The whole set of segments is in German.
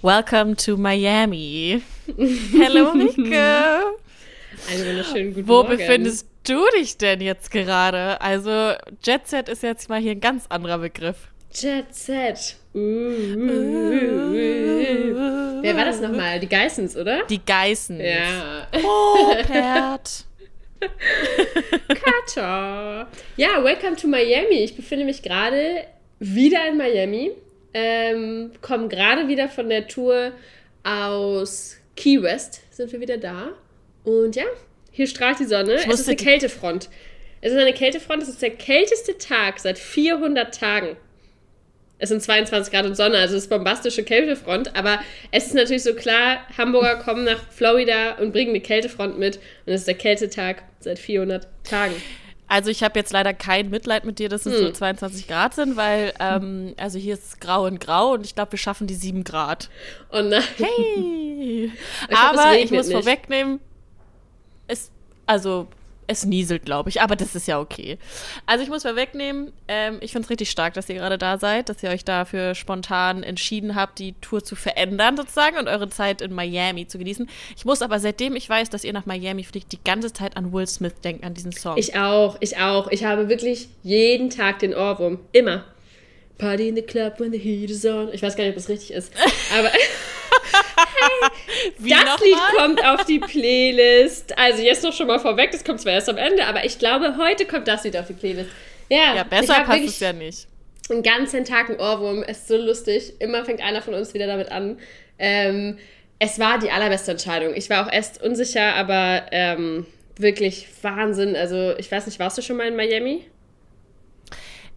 Welcome to Miami. Hello, Rike. Einen wunderschönen guten Wo Morgen. befindest du dich denn jetzt gerade? Also, Jet Set ist jetzt mal hier ein ganz anderer Begriff. Jet Set. Uh, uh. Wer war das nochmal? Die Geissens, oder? Die Geißen. Ja. Oh, Pert. Kata. Ja, welcome to Miami. Ich befinde mich gerade wieder in Miami. Ähm, komme gerade wieder von der Tour aus Key West. Sind wir wieder da. Und ja, hier strahlt die Sonne. Es ist eine Kältefront. Es ist eine Kältefront. Es ist der kälteste Tag seit 400 Tagen. Es sind 22 Grad und Sonne, also es ist bombastische Kältefront. Aber es ist natürlich so klar, Hamburger kommen nach Florida und bringen eine Kältefront mit. Und es ist der Kältetag seit 400 Tagen. Also ich habe jetzt leider kein Mitleid mit dir, dass es Hm. so 22 Grad sind, weil ähm, also hier ist es grau und grau und ich glaube, wir schaffen die 7 Grad. Und nein. Hey. Ich glaub, Aber ich muss nicht. vorwegnehmen, es, also es nieselt, glaube ich, aber das ist ja okay. Also ich muss vorwegnehmen, ähm, ich finde es richtig stark, dass ihr gerade da seid, dass ihr euch dafür spontan entschieden habt, die Tour zu verändern sozusagen und eure Zeit in Miami zu genießen. Ich muss aber, seitdem ich weiß, dass ihr nach Miami fliegt, die ganze Zeit an Will Smith denken, an diesen Song. Ich auch, ich auch. Ich habe wirklich jeden Tag den Ohrwurm. Immer. Party in the club when the heat is on. Ich weiß gar nicht, ob das richtig ist. Aber Wie das Lied mal? kommt auf die Playlist. Also jetzt noch schon mal vorweg, das kommt zwar erst am Ende, aber ich glaube, heute kommt das Lied auf die Playlist. Ja, Ja, besser passt es ja nicht. einen ganzen Tag einen Ohrwurm. Es ist so lustig. Immer fängt einer von uns wieder damit an. Ähm, es war die allerbeste Entscheidung. Ich war auch erst unsicher, aber ähm, wirklich Wahnsinn. Also ich weiß nicht, warst du schon mal in Miami?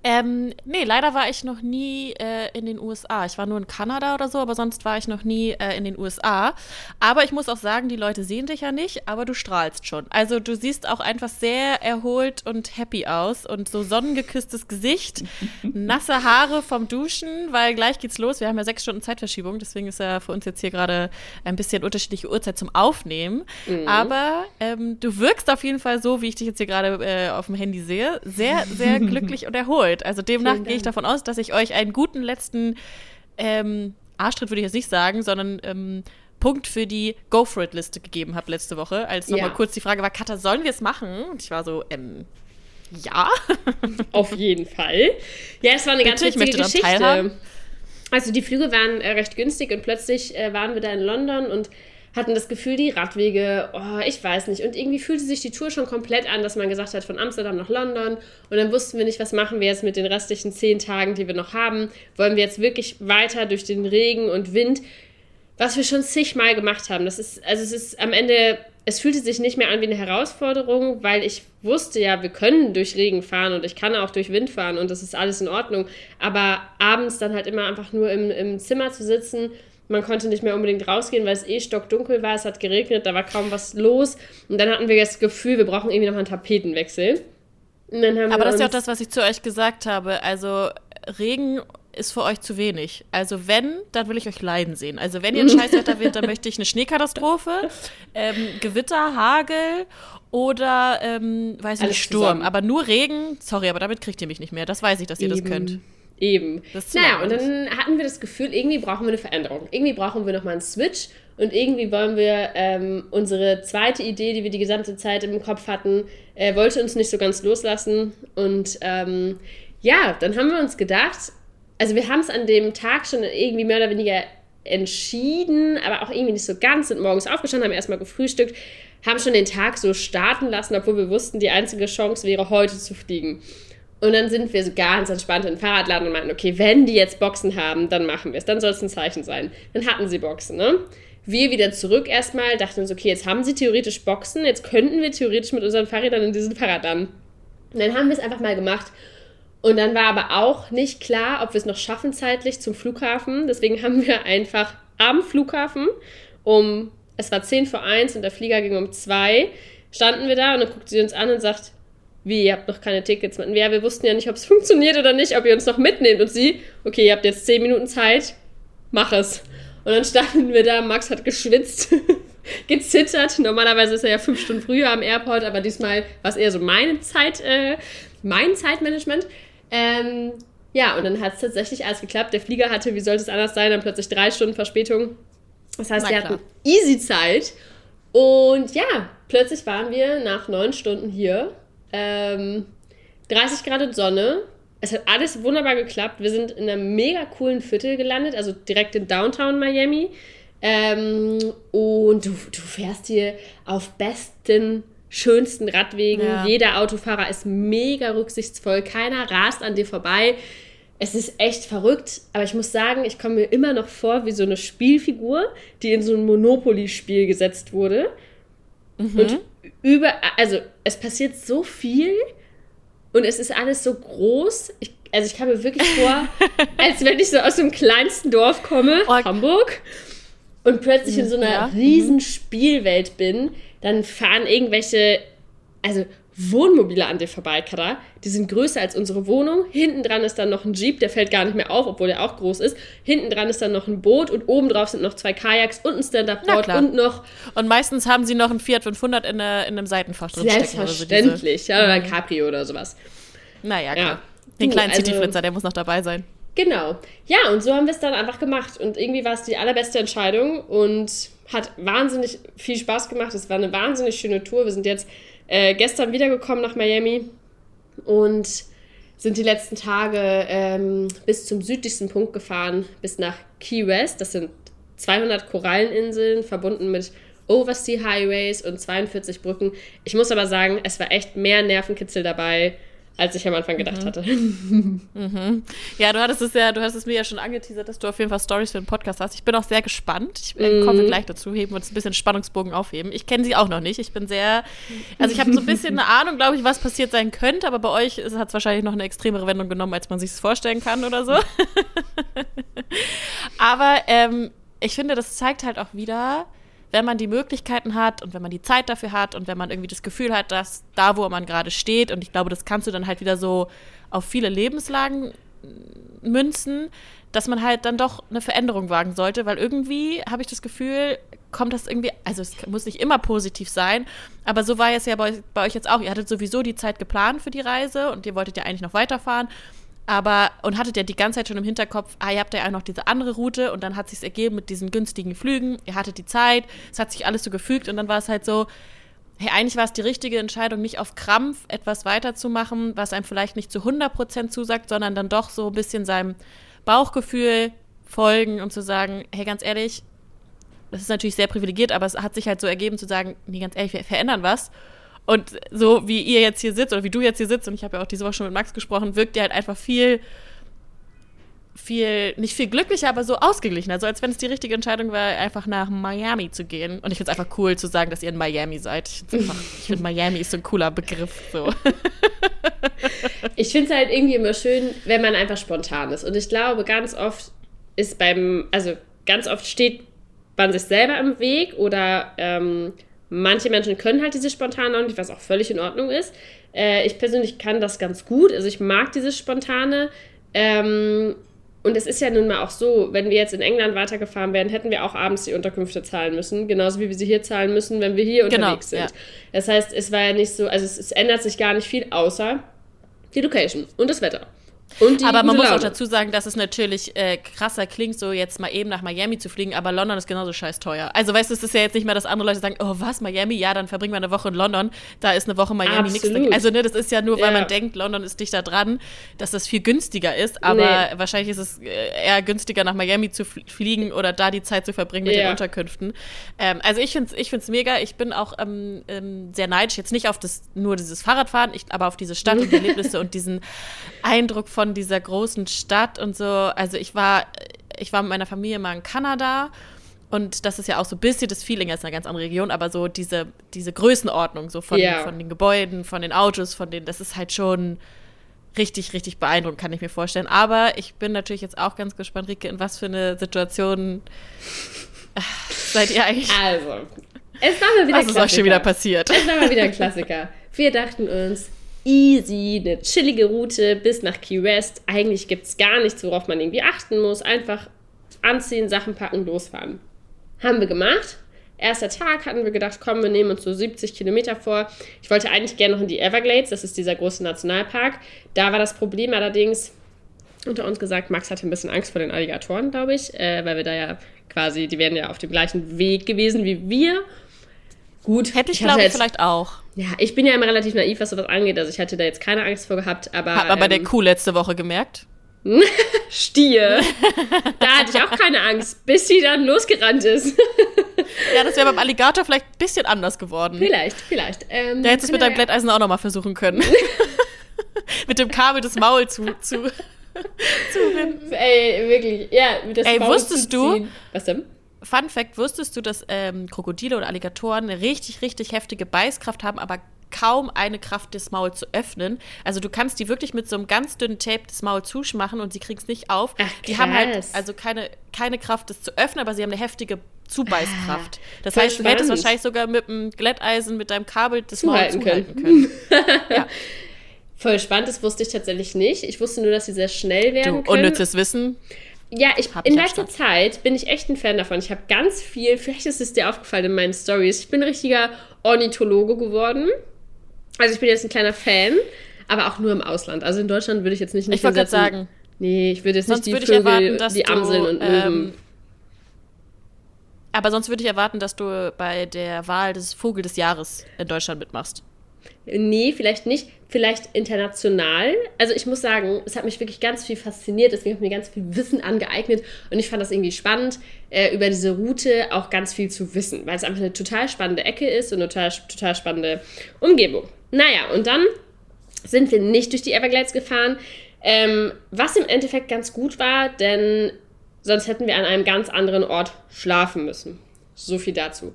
Ähm, nee, leider war ich noch nie äh, in den USA. Ich war nur in Kanada oder so, aber sonst war ich noch nie äh, in den USA. Aber ich muss auch sagen, die Leute sehen dich ja nicht, aber du strahlst schon. Also du siehst auch einfach sehr erholt und happy aus und so sonnengeküsstes Gesicht, nasse Haare vom Duschen, weil gleich geht's los. Wir haben ja sechs Stunden Zeitverschiebung, deswegen ist ja für uns jetzt hier gerade ein bisschen unterschiedliche Uhrzeit zum Aufnehmen. Aber ähm, du wirkst auf jeden Fall so, wie ich dich jetzt hier gerade äh, auf dem Handy sehe, sehr, sehr glücklich und erholt. Also demnach gehe ich davon aus, dass ich euch einen guten letzten ähm, Arschtritt würde ich jetzt nicht sagen, sondern ähm, Punkt für die Go for it Liste gegeben habe letzte Woche, als nochmal Ja. kurz die Frage war, Katha, sollen wir es machen? Und ich war so, ähm, ja. Auf jeden Fall. Ja, es war eine ganz Bitte, ich witzige Geschichte. Also die Flüge waren äh, recht günstig und plötzlich äh, waren wir da in London und hatten das Gefühl, die Radwege, oh, ich weiß nicht. Und irgendwie fühlte sich die Tour schon komplett an, dass man gesagt hat, von Amsterdam nach London. Und dann wussten wir nicht, was machen wir jetzt mit den restlichen zehn Tagen, die wir noch haben. Wollen wir jetzt wirklich weiter durch den Regen und Wind, was wir schon zigmal gemacht haben. Das ist, also es ist am Ende, es fühlte sich nicht mehr an wie eine Herausforderung, weil ich wusste ja, wir können durch Regen fahren und ich kann auch durch Wind fahren und das ist alles in Ordnung. Aber abends dann halt immer einfach nur im, im Zimmer zu sitzen, man konnte nicht mehr unbedingt rausgehen, weil es eh stockdunkel war, es hat geregnet, da war kaum was los. Und dann hatten wir das Gefühl, wir brauchen irgendwie noch einen Tapetenwechsel. Aber das ist ja auch das, was ich zu euch gesagt habe. Also Regen ist für euch zu wenig. Also wenn, dann will ich euch leiden sehen. Also wenn ihr ein Scheißwetter wird, dann möchte ich eine Schneekatastrophe, ähm, Gewitter, Hagel oder, ähm, weiß ich nicht, Sturm. zusammen. Aber nur Regen, sorry, aber damit kriegt ihr mich nicht mehr. Das weiß ich, dass ihr das könnt. Eben. Das naja, und dann hatten wir das Gefühl, irgendwie brauchen wir eine Veränderung. Irgendwie brauchen wir nochmal einen Switch und irgendwie wollen wir ähm, unsere zweite Idee, die wir die gesamte Zeit im Kopf hatten, äh, wollte uns nicht so ganz loslassen. Und ähm, ja, dann haben wir uns gedacht, also wir haben es an dem Tag schon irgendwie mehr oder weniger entschieden, aber auch irgendwie nicht so ganz, sind morgens aufgestanden, haben erstmal gefrühstückt, haben schon den Tag so starten lassen, obwohl wir wussten, die einzige Chance wäre, heute zu fliegen. Und dann sind wir so ganz entspannt in den Fahrradladen und meinten, okay, wenn die jetzt Boxen haben, dann machen wir es. Dann soll es ein Zeichen sein. Dann hatten sie Boxen, ne? Wir wieder zurück erstmal, dachten uns, okay, jetzt haben sie theoretisch Boxen, jetzt könnten wir theoretisch mit unseren Fahrrädern in diesen Fahrradladen. Und dann haben wir es einfach mal gemacht. Und dann war aber auch nicht klar, ob wir es noch schaffen zeitlich zum Flughafen. Deswegen haben wir einfach am Flughafen um, es war 10 vor 1 und der Flieger ging um 2, standen wir da und dann guckt sie uns an und sagt, wie, ihr habt noch keine Tickets? Meinten wir, Ja, wir wussten ja nicht, ob es funktioniert oder nicht, ob ihr uns noch mitnehmt. Und sie, okay, ihr habt jetzt 10 Minuten Zeit, mach es. Und dann standen wir da, Max hat geschwitzt, gezittert. Normalerweise ist er ja fünf Stunden früher am Airport, aber diesmal war es eher so meine Zeit, äh, mein Zeitmanagement. Ähm, Ja, und dann hat es tatsächlich alles geklappt. Der Flieger hatte, wie sollte es anders sein, dann plötzlich drei Stunden Verspätung. Das heißt, wir hatten easy Zeit. Und ja, plötzlich waren wir nach neun Stunden hier. Ähm, 30 Grad und Sonne. Es hat alles wunderbar geklappt. Wir sind in einem mega coolen Viertel gelandet, also direkt in Downtown Miami. Ähm, und du, du fährst hier auf besten, schönsten Radwegen. Ja. Jeder Autofahrer ist mega rücksichtsvoll. Keiner rast an dir vorbei. Es ist echt verrückt, aber ich muss sagen, ich komme mir immer noch vor wie so eine Spielfigur, die in so ein Monopoly-Spiel gesetzt wurde. Und über, also es passiert so viel und es ist alles so groß. Ich, also ich kam mir wirklich vor, als wenn ich so aus dem kleinsten Dorf komme, Oh. Hamburg, und plötzlich in so einer Ja. riesen Spielwelt bin. Dann fahren irgendwelche, also Wohnmobile an dir vorbei, Kada. Die sind größer als unsere Wohnung. Hinten dran ist dann noch ein Jeep, der fällt gar nicht mehr auf, obwohl der auch groß ist. Hinten dran ist dann noch ein Boot und oben drauf sind noch zwei Kajaks und ein Stand-Up-Board und noch Und meistens haben sie noch einen Fiat 500 in, der, in einem Seitenfach drin stecken. Oder so, diese, Selbstverständlich, ja, oder ein Cabrio oder sowas. naja, Ja. klar. Den Du, kleinen also- Cityflitzer, der muss noch dabei sein. Genau. Ja, und so haben wir es dann einfach gemacht. Und irgendwie war es die allerbeste Entscheidung und hat wahnsinnig viel Spaß gemacht. Es war eine wahnsinnig schöne Tour. Wir sind jetzt äh, gestern wiedergekommen nach Miami und sind die letzten Tage ähm, bis zum südlichsten Punkt gefahren, bis nach Key West. Das sind 200 Koralleninseln, verbunden mit Oversea Highways und 42 Brücken. Ich muss aber sagen, es war echt mehr Nervenkitzel dabei, als ich am Anfang gedacht hatte. Ja, du hattest es ja, du hast es mir ja schon angeteasert, dass du auf jeden Fall Stories für den Podcast hast. Ich bin auch sehr gespannt. Ich äh, komme gleich dazu, heben uns ein bisschen Spannungsbogen aufheben. Ich kenne sie auch noch nicht. Ich bin sehr, also ich habe so ein bisschen eine Ahnung, glaube ich, was passiert sein könnte, aber bei euch hat es wahrscheinlich noch eine extremere Wendung genommen, als man sich es vorstellen kann oder so. aber ähm, ich finde, das zeigt halt auch wieder, wenn man die Möglichkeiten hat und wenn man die Zeit dafür hat und wenn man irgendwie das Gefühl hat, dass da, wo man gerade steht, und ich glaube, das kannst du dann halt wieder so auf viele Lebenslagen münzen, dass man halt dann doch eine Veränderung wagen sollte, weil irgendwie habe ich das Gefühl, kommt das irgendwie, also es muss nicht immer positiv sein, aber so war es ja bei, bei euch jetzt auch. Ihr hattet sowieso die Zeit geplant für die Reise und ihr wolltet ja eigentlich noch weiterfahren. Aber, und hattet ja die ganze Zeit schon im Hinterkopf, ah, ihr habt ja auch noch diese andere Route und dann hat sich ergeben mit diesen günstigen Flügen, ihr hattet die Zeit, es hat sich alles so gefügt und dann war es halt so, hey, eigentlich war es die richtige Entscheidung, nicht auf Krampf etwas weiterzumachen, was einem vielleicht nicht zu 100% zusagt, sondern dann doch so ein bisschen seinem Bauchgefühl folgen und zu sagen, hey, ganz ehrlich, das ist natürlich sehr privilegiert, aber es hat sich halt so ergeben zu sagen, nee, ganz ehrlich, wir verändern was. Und so wie ihr jetzt hier sitzt oder wie du jetzt hier sitzt, und ich habe ja auch diese Woche schon mit Max gesprochen, wirkt ihr halt einfach viel, viel, nicht viel glücklicher, aber so ausgeglichener. So als wenn es die richtige Entscheidung war, einfach nach Miami zu gehen. Und ich finde es einfach cool zu sagen, dass ihr in Miami seid. Ich, einfach- ich finde, Miami ist so ein cooler Begriff. So. Ich finde es halt irgendwie immer schön, wenn man einfach spontan ist. Und ich glaube, ganz oft ist beim, also ganz oft steht man sich selber im Weg oder ähm, manche Menschen können halt dieses Spontane auch nicht, was auch völlig in Ordnung ist. Äh, ich persönlich kann das ganz gut. Also ich mag dieses Spontane. Ähm, und es ist ja nun mal auch so, wenn wir jetzt in England weitergefahren wären, hätten wir auch abends die Unterkünfte zahlen müssen, genauso wie wir sie hier zahlen müssen, wenn wir hier Genau, unterwegs sind. ja. Das heißt, es war ja nicht so, also es, es ändert sich gar nicht viel, außer die Location und das Wetter. Aber man muss auch Laune. dazu sagen, dass es natürlich äh, krasser klingt, so jetzt mal eben nach Miami zu fliegen, aber London ist genauso scheiß teuer. Also weißt du, es ist ja jetzt nicht mehr, dass andere Leute sagen, oh was, Miami? Ja, dann verbringen wir eine Woche in London. Da ist eine Woche Miami nichts. Also ne, das ist ja nur, weil Ja. man denkt, London ist dichter dran, dass das viel günstiger ist. Aber Nee. wahrscheinlich ist es äh, eher günstiger, nach Miami zu fl- fliegen oder da die Zeit zu verbringen mit Ja. den Unterkünften. Ähm, also ich finde es ich find's mega. Ich bin auch ähm, ähm, sehr neidisch, jetzt nicht auf das, nur dieses Fahrradfahren, ich, aber auf diese Stadt und die Erlebnisse und diesen Eindruck von dieser großen Stadt und so. Also ich war, ich war mit meiner Familie mal in Kanada und das ist ja auch so ein bisschen das Feeling, das ist eine ganz andere Region, aber so diese, diese Größenordnung, so von, Ja. von den Gebäuden, von den Autos, von den, das ist halt schon richtig, richtig beeindruckend, kann ich mir vorstellen. Aber ich bin natürlich jetzt auch ganz gespannt, Rike, in was für eine Situation äh, seid ihr eigentlich? Also, es war mal wieder Was ist euch schon wieder passiert? Es war mal wieder ein Klassiker. Wir dachten uns, easy, eine chillige Route bis nach Key West. Eigentlich gibt es gar nichts, worauf man irgendwie achten muss. Einfach anziehen, Sachen packen, losfahren. Haben wir gemacht. Erster Tag hatten wir gedacht, komm, wir nehmen uns so 70 Kilometer vor. Ich wollte eigentlich gerne noch in die Everglades, das ist dieser große Nationalpark. Da war das Problem allerdings, unter uns gesagt, Max hatte ein bisschen Angst vor den Alligatoren, glaube ich, äh, weil wir da ja quasi, die wären ja auf dem gleichen Weg gewesen wie wir. Gut. Hätte ich, glaube ich, vielleicht auch. Ja, ich bin ja immer relativ naiv, was sowas angeht. Also ich hatte da jetzt keine Angst vor gehabt, aber. Hat man bei der ähm, Kuh letzte Woche gemerkt. Stier. da hatte ich auch keine Angst, bis sie dann losgerannt ist. ja, das wäre beim Alligator vielleicht ein bisschen anders geworden. Vielleicht, vielleicht. Ähm, da hättest du es mit deinem Glätteisen auch nochmal versuchen können. mit dem Kabel das Maul zu, zu, zu. Ey, wirklich. Ja, das Ey, Maul wusstest du? Was denn? Fun Fact: Wusstest du, dass ähm, Krokodile und Alligatoren eine richtig, richtig heftige Beißkraft haben, aber kaum eine Kraft, das Maul zu öffnen. Also du kannst die wirklich mit so einem ganz dünnen Tape das Maul zuschmachen und sie kriegen es nicht auf. Ach, die haben halt also keine, keine Kraft, das zu öffnen, aber sie haben eine heftige Zubeißkraft. Ah, das heißt, du hättest wahrscheinlich sogar mit einem Glätteisen, mit deinem Kabel das Maul zuhalten können. können. ja. Voll spannend, das wusste ich tatsächlich nicht. Ich wusste nur, dass sie sehr schnell werden du, können. Unnützes Wissen. Ja, ich, in letzter Zeit bin ich echt ein Fan davon. Ich habe ganz viel, vielleicht ist es dir aufgefallen in meinen Stories, ich bin ein richtiger Ornithologe geworden. Also ich bin jetzt ein kleiner Fan, aber auch nur im Ausland. Also in Deutschland würde ich jetzt nicht Ich wollte sagen. Nee, ich würde jetzt sonst nicht die Vögel, erwarten, die Amseln und ähm, Aber sonst würde ich erwarten, dass du bei der Wahl des Vogel des Jahres in Deutschland mitmachst. Nee, vielleicht nicht. Vielleicht international. Also ich muss sagen, es hat mich wirklich ganz viel fasziniert. Habe ich mir ganz viel Wissen angeeignet. Und ich fand das irgendwie spannend, äh, über diese Route auch ganz viel zu wissen. Weil es einfach eine total spannende Ecke ist und eine total, total spannende Umgebung. Naja, und dann sind wir nicht durch die Everglades gefahren. Ähm, was im Endeffekt ganz gut war, denn sonst hätten wir an einem ganz anderen Ort schlafen müssen. So viel dazu.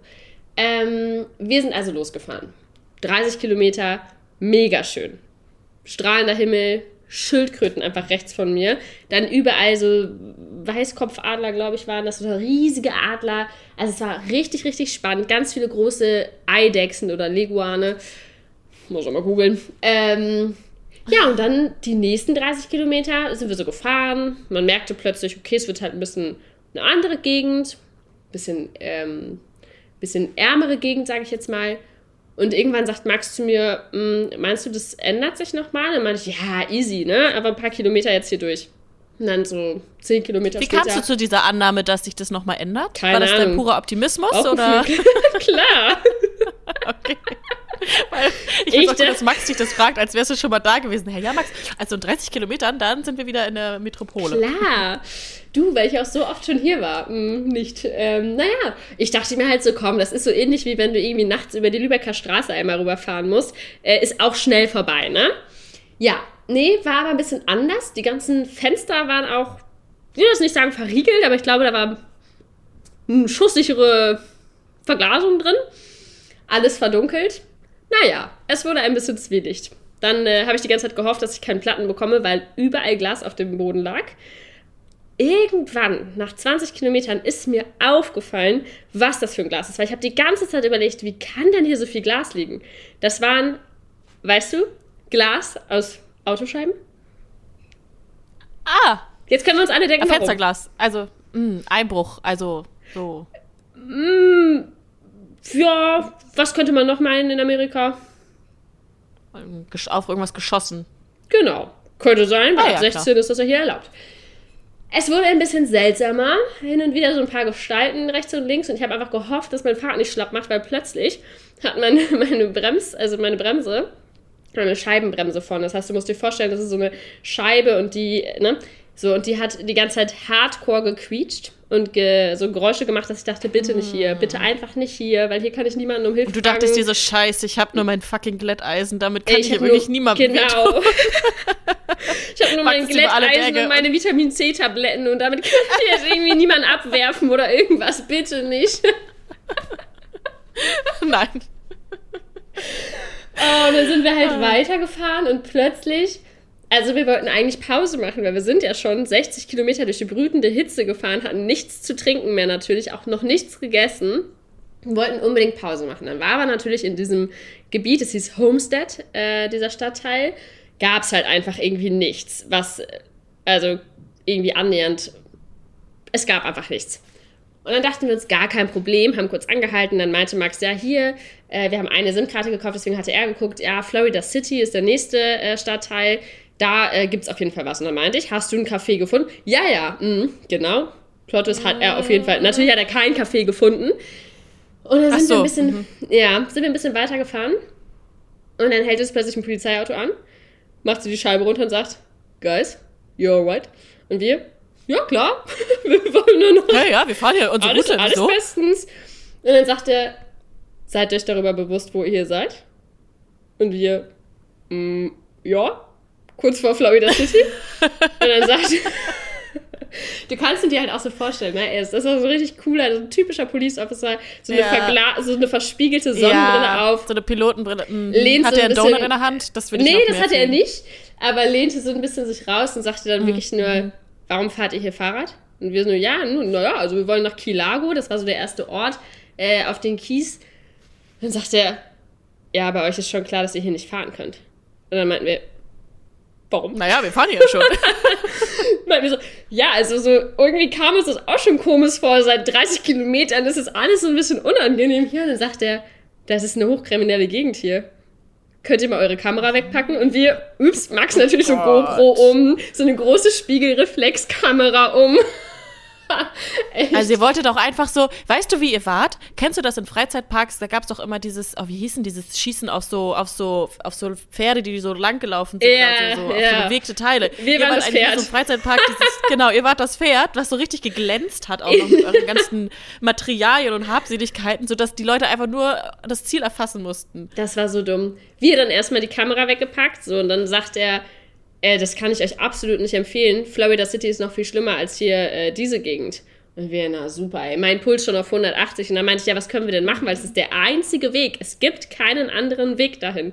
Ähm, wir sind also losgefahren. 30 Kilometer, mega schön. Strahlender Himmel, Schildkröten einfach rechts von mir. Dann überall so Weißkopfadler, glaube ich, waren das, oder riesige Adler. Also es war richtig, richtig spannend. Ganz viele große Eidechsen oder Leguane. Muss ich mal googeln. Ähm, ja, und dann die nächsten 30 Kilometer sind wir so gefahren. Man merkte plötzlich, okay, es wird halt ein bisschen eine andere Gegend. Bisschen, ähm, bisschen ärmere Gegend, sage ich jetzt mal. Und irgendwann sagt Max zu mir, hm, meinst du, das ändert sich nochmal? Dann meinte ich, ja, easy, ne? Aber ein paar Kilometer jetzt hier durch. Und dann so zehn Kilometer Wie später. Wie kamst du zu dieser Annahme, dass sich das nochmal ändert? Keine War das Ahnung. dein purer Optimismus? Auch oder? Klar. okay. Weil ich ich so, dass Max dich das fragt, als wärst du schon mal da gewesen. Hey, ja, Max, also in 30 Kilometern, dann sind wir wieder in der Metropole. Klar. Du, weil ich auch so oft schon hier war. Hm, nicht. Ähm, naja, ich dachte mir halt so, komm, das ist so ähnlich wie wenn du irgendwie nachts über die Lübecker Straße einmal rüberfahren musst. Äh, ist auch schnell vorbei, ne? Ja, nee, war aber ein bisschen anders. Die ganzen Fenster waren auch, ich will das nicht sagen verriegelt, aber ich glaube, da war eine schusssichere Verglasung drin. Alles verdunkelt. Naja, es wurde ein bisschen Zwielicht. Dann äh, habe ich die ganze Zeit gehofft, dass ich keinen Platten bekomme, weil überall Glas auf dem Boden lag. Irgendwann, nach 20 Kilometern, ist mir aufgefallen, was das für ein Glas ist. Weil ich habe die ganze Zeit überlegt, wie kann denn hier so viel Glas liegen? Das waren, weißt du, Glas aus Autoscheiben. Ah! Jetzt können wir uns alle denken, Fensterglas. Also, mh, mm, Einbruch, also so. Mm, ja, was könnte man noch meinen in Amerika? Auf irgendwas geschossen. Genau. Könnte sein, weil ah, ja, ab 16 klar. ist das ja hier erlaubt. Es wurde ein bisschen seltsamer. Hin und wieder so ein paar Gestalten rechts und links. Und ich habe einfach gehofft, dass mein Fahrrad nicht schlapp macht, weil plötzlich hat meine, meine Bremse, also meine Bremse, eine Scheibenbremse vorne. Das heißt, du musst dir vorstellen, das ist so eine Scheibe und die, ne? So, und die hat die ganze Zeit hardcore gequietscht und ge so Geräusche gemacht, dass ich dachte, bitte nicht hier, bitte einfach nicht hier, weil hier kann ich niemanden um Hilfe Und du dachtest dir so, scheiße, ich habe nur mein fucking Glätteisen, damit kann ich, ich hier wirklich niemandem Genau. ich habe nur mein Glätteisen und meine Vitamin C-Tabletten und damit kann ich jetzt irgendwie niemanden abwerfen oder irgendwas, bitte nicht. Nein. Oh, und dann sind wir halt ah. weitergefahren und plötzlich also wir wollten eigentlich Pause machen, weil wir sind ja schon 60 Kilometer durch die brütende Hitze gefahren, hatten nichts zu trinken mehr natürlich, auch noch nichts gegessen. Wollten unbedingt Pause machen. Dann war aber natürlich in diesem Gebiet, es hieß Homestead, äh, dieser Stadtteil, gab es halt einfach irgendwie nichts, was, also irgendwie annähernd, es gab einfach nichts. Und dann dachten wir uns, gar kein Problem, haben kurz angehalten. Dann meinte Max, ja, hier, äh, wir haben eine SIM-Karte gekauft, deswegen hatte er geguckt, ja, Florida City ist der nächste äh, Stadtteil da äh, gibt es auf jeden Fall was. Und dann meinte ich, hast du einen Café gefunden? Ja, ja, mh, genau. Plottes hat er auf jeden Fall. Natürlich hat er keinen Café gefunden. Und dann sind so. wir ein bisschen, mhm. ja, sind wir ein bisschen weitergefahren. Und dann hält es plötzlich ein Polizeiauto an, macht sie die Scheibe runter und sagt, Guys, you're alright. Und wir, ja klar, wir wollen nur noch. Ja, ja, wir fahren ja unsere alles, Route. Alles so. bestens. Und dann sagt er, seid euch darüber bewusst, wo ihr hier seid? Und wir, mm, ja, kurz vor Florida City. und dann sagt Du kannst ihn dir halt auch so vorstellen, ne? Er ist, das ist so richtig cooler, so ein typischer Police Officer, so eine, ja. so eine verspiegelte Sonnenbrille ja, auf. So eine Pilotenbrille. Mhm. Lehnt hat so er einen Donut in der Hand? Das will Nee, das hatte er nicht, aber lehnte so ein bisschen sich raus und sagte dann mhm. wirklich nur, mhm. warum fahrt ihr hier Fahrrad? Und wir so, ja, nun, naja, also wir wollen nach Kilago, das war so der erste Ort äh, auf den Kies. Dann sagt er, ja, bei euch ist schon klar, dass ihr hier nicht fahren könnt. Und dann meinten wir, warum? Naja, wir fahren hier ja schon. wir so, ja, also so, irgendwie kam uns das auch schon komisch vor, seit 30 Kilometern, das ist alles so ein bisschen unangenehm hier. Und dann sagt er, das ist eine hochkriminelle Gegend hier. Könnt ihr mal eure Kamera wegpacken? Und wir, ups, Max natürlich oh so GoPro um, so eine große Spiegelreflexkamera um. also ihr wolltet auch einfach so, weißt du, wie ihr wart? Kennst du das in Freizeitparks? Da gab es doch immer dieses, oh, wie hießen dieses Schießen auf so, auf so, auf so Pferde, die so lang gelaufen sind, ja, also so, ja. auf so bewegte Teile. Wir ihr waren das Pferd. So Freizeitpark, dieses, genau, ihr wart das Pferd, was so richtig geglänzt hat, auch noch mit euren ganzen Materialien und Habseligkeiten, sodass die Leute einfach nur das Ziel erfassen mussten. Das war so dumm. Wir dann erstmal die Kamera weggepackt, so, und dann sagt er, äh, das kann ich euch absolut nicht empfehlen. Florida City ist noch viel schlimmer als hier äh, diese Gegend. Und wir, na super, ey. mein Puls schon auf 180. Und dann meinte ich, ja, was können wir denn machen? Weil es ist der einzige Weg. Es gibt keinen anderen Weg dahin.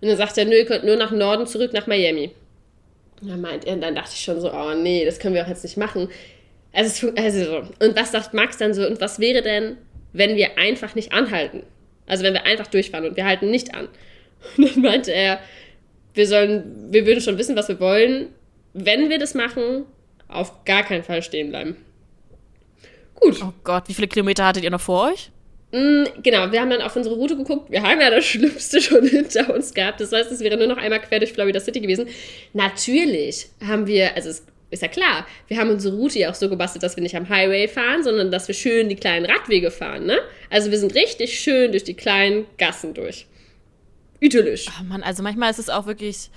Und dann sagt er, nö, ihr könnt nur nach Norden zurück nach Miami. Und dann meint er, und dann dachte ich schon so, oh nee, das können wir auch jetzt nicht machen. Also, also und was sagt Max dann so? Und was wäre denn, wenn wir einfach nicht anhalten? Also wenn wir einfach durchfahren und wir halten nicht an. Und dann meinte er, wir sollen, wir würden schon wissen, was wir wollen. Wenn wir das machen, auf gar keinen Fall stehen bleiben. Gut. Oh Gott, wie viele Kilometer hattet ihr noch vor euch? Mm, genau, wir haben dann auf unsere Route geguckt. Wir haben ja das Schlimmste schon hinter uns gehabt. Das heißt, es wäre nur noch einmal quer durch Florida City gewesen. Natürlich haben wir, also es ist ja klar, wir haben unsere Route ja auch so gebastelt, dass wir nicht am Highway fahren, sondern dass wir schön die kleinen Radwege fahren, ne? Also wir sind richtig schön durch die kleinen Gassen durch. Idyllisch. Oh Mann, also manchmal ist es auch wirklich.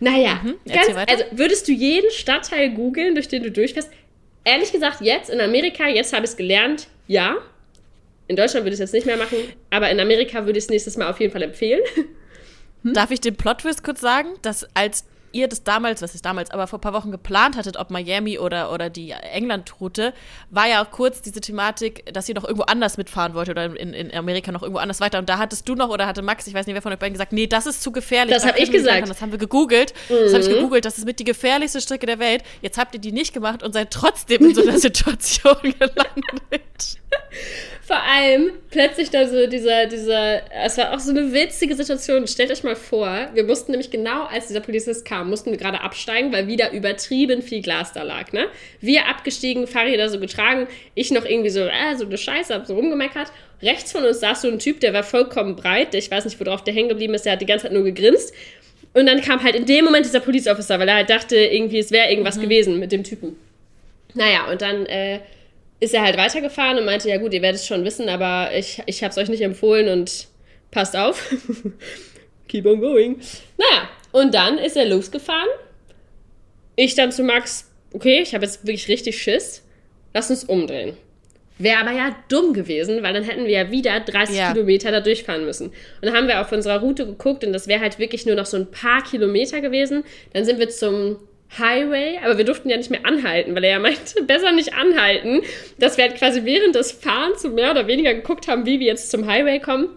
Naja, mhm, ganz, also würdest du jeden Stadtteil googeln, durch den du durchfährst? Ehrlich gesagt, jetzt in Amerika, jetzt habe ich es gelernt, ja. In Deutschland würde ich es jetzt nicht mehr machen, aber in Amerika würde ich es nächstes Mal auf jeden Fall empfehlen. Hm? Darf ich den Plot-Twist kurz sagen, dass als ihr das damals, was ist damals, aber vor ein paar Wochen geplant hattet, ob Miami oder, oder die England-Route, war ja auch kurz diese Thematik, dass ihr noch irgendwo anders mitfahren wollt oder in, in Amerika noch irgendwo anders weiter. Und da hattest du noch oder hatte Max, ich weiß nicht, wer von euch beiden gesagt, nee, das ist zu gefährlich. Das habe ich gesagt. Das haben wir gegoogelt. Mhm. Das habe ich gegoogelt. Das ist mit die gefährlichste Strecke der Welt. Jetzt habt ihr die nicht gemacht und seid trotzdem in so einer Situation gelandet. Vor allem plötzlich da so dieser, dieser, es war auch so eine witzige Situation. Stellt euch mal vor, wir mussten nämlich genau, als dieser Polizist kam, mussten wir gerade absteigen, weil wieder übertrieben viel Glas da lag, ne? Wir abgestiegen, Fahrräder so getragen, ich noch irgendwie so, äh, so eine Scheiße, hab so rumgemeckert. Rechts von uns saß so ein Typ, der war vollkommen breit, ich weiß nicht, worauf der hängen geblieben ist, der hat die ganze Zeit nur gegrinst. Und dann kam halt in dem Moment dieser Police Officer, weil er halt dachte, irgendwie, es wäre irgendwas mhm. gewesen mit dem Typen. Naja, und dann, äh, ist er halt weitergefahren und meinte, ja gut, ihr werdet es schon wissen, aber ich, ich habe es euch nicht empfohlen und passt auf. Keep on going. Naja, und dann ist er losgefahren. Ich dann zu Max, okay, ich habe jetzt wirklich richtig Schiss. Lass uns umdrehen. Wäre aber ja dumm gewesen, weil dann hätten wir ja wieder 30 ja. Kilometer da durchfahren müssen. Und dann haben wir auf unserer Route geguckt und das wäre halt wirklich nur noch so ein paar Kilometer gewesen. Dann sind wir zum Highway, aber wir durften ja nicht mehr anhalten, weil er ja meinte, besser nicht anhalten, dass wir halt quasi während des Fahrens so mehr oder weniger geguckt haben, wie wir jetzt zum Highway kommen.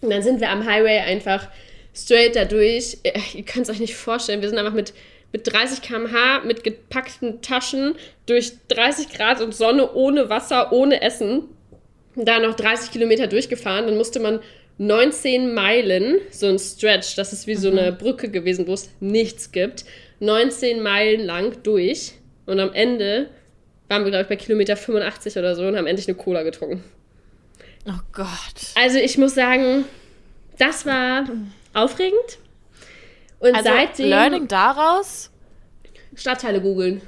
Und dann sind wir am Highway einfach straight da durch. Äh, ihr könnt es euch nicht vorstellen, wir sind einfach mit, mit 30 km/h, mit gepackten Taschen, durch 30 Grad und Sonne, ohne Wasser, ohne Essen, da noch 30 Kilometer durchgefahren. Dann musste man 19 Meilen, so ein Stretch, das ist wie so eine mhm. Brücke gewesen, wo es nichts gibt. 19 Meilen lang durch und am Ende waren wir, glaube ich, bei Kilometer 85 oder so und haben endlich eine Cola getrunken. Oh Gott. Also ich muss sagen, das war aufregend Und Also seitdem Learning daraus, Stadtteile googeln.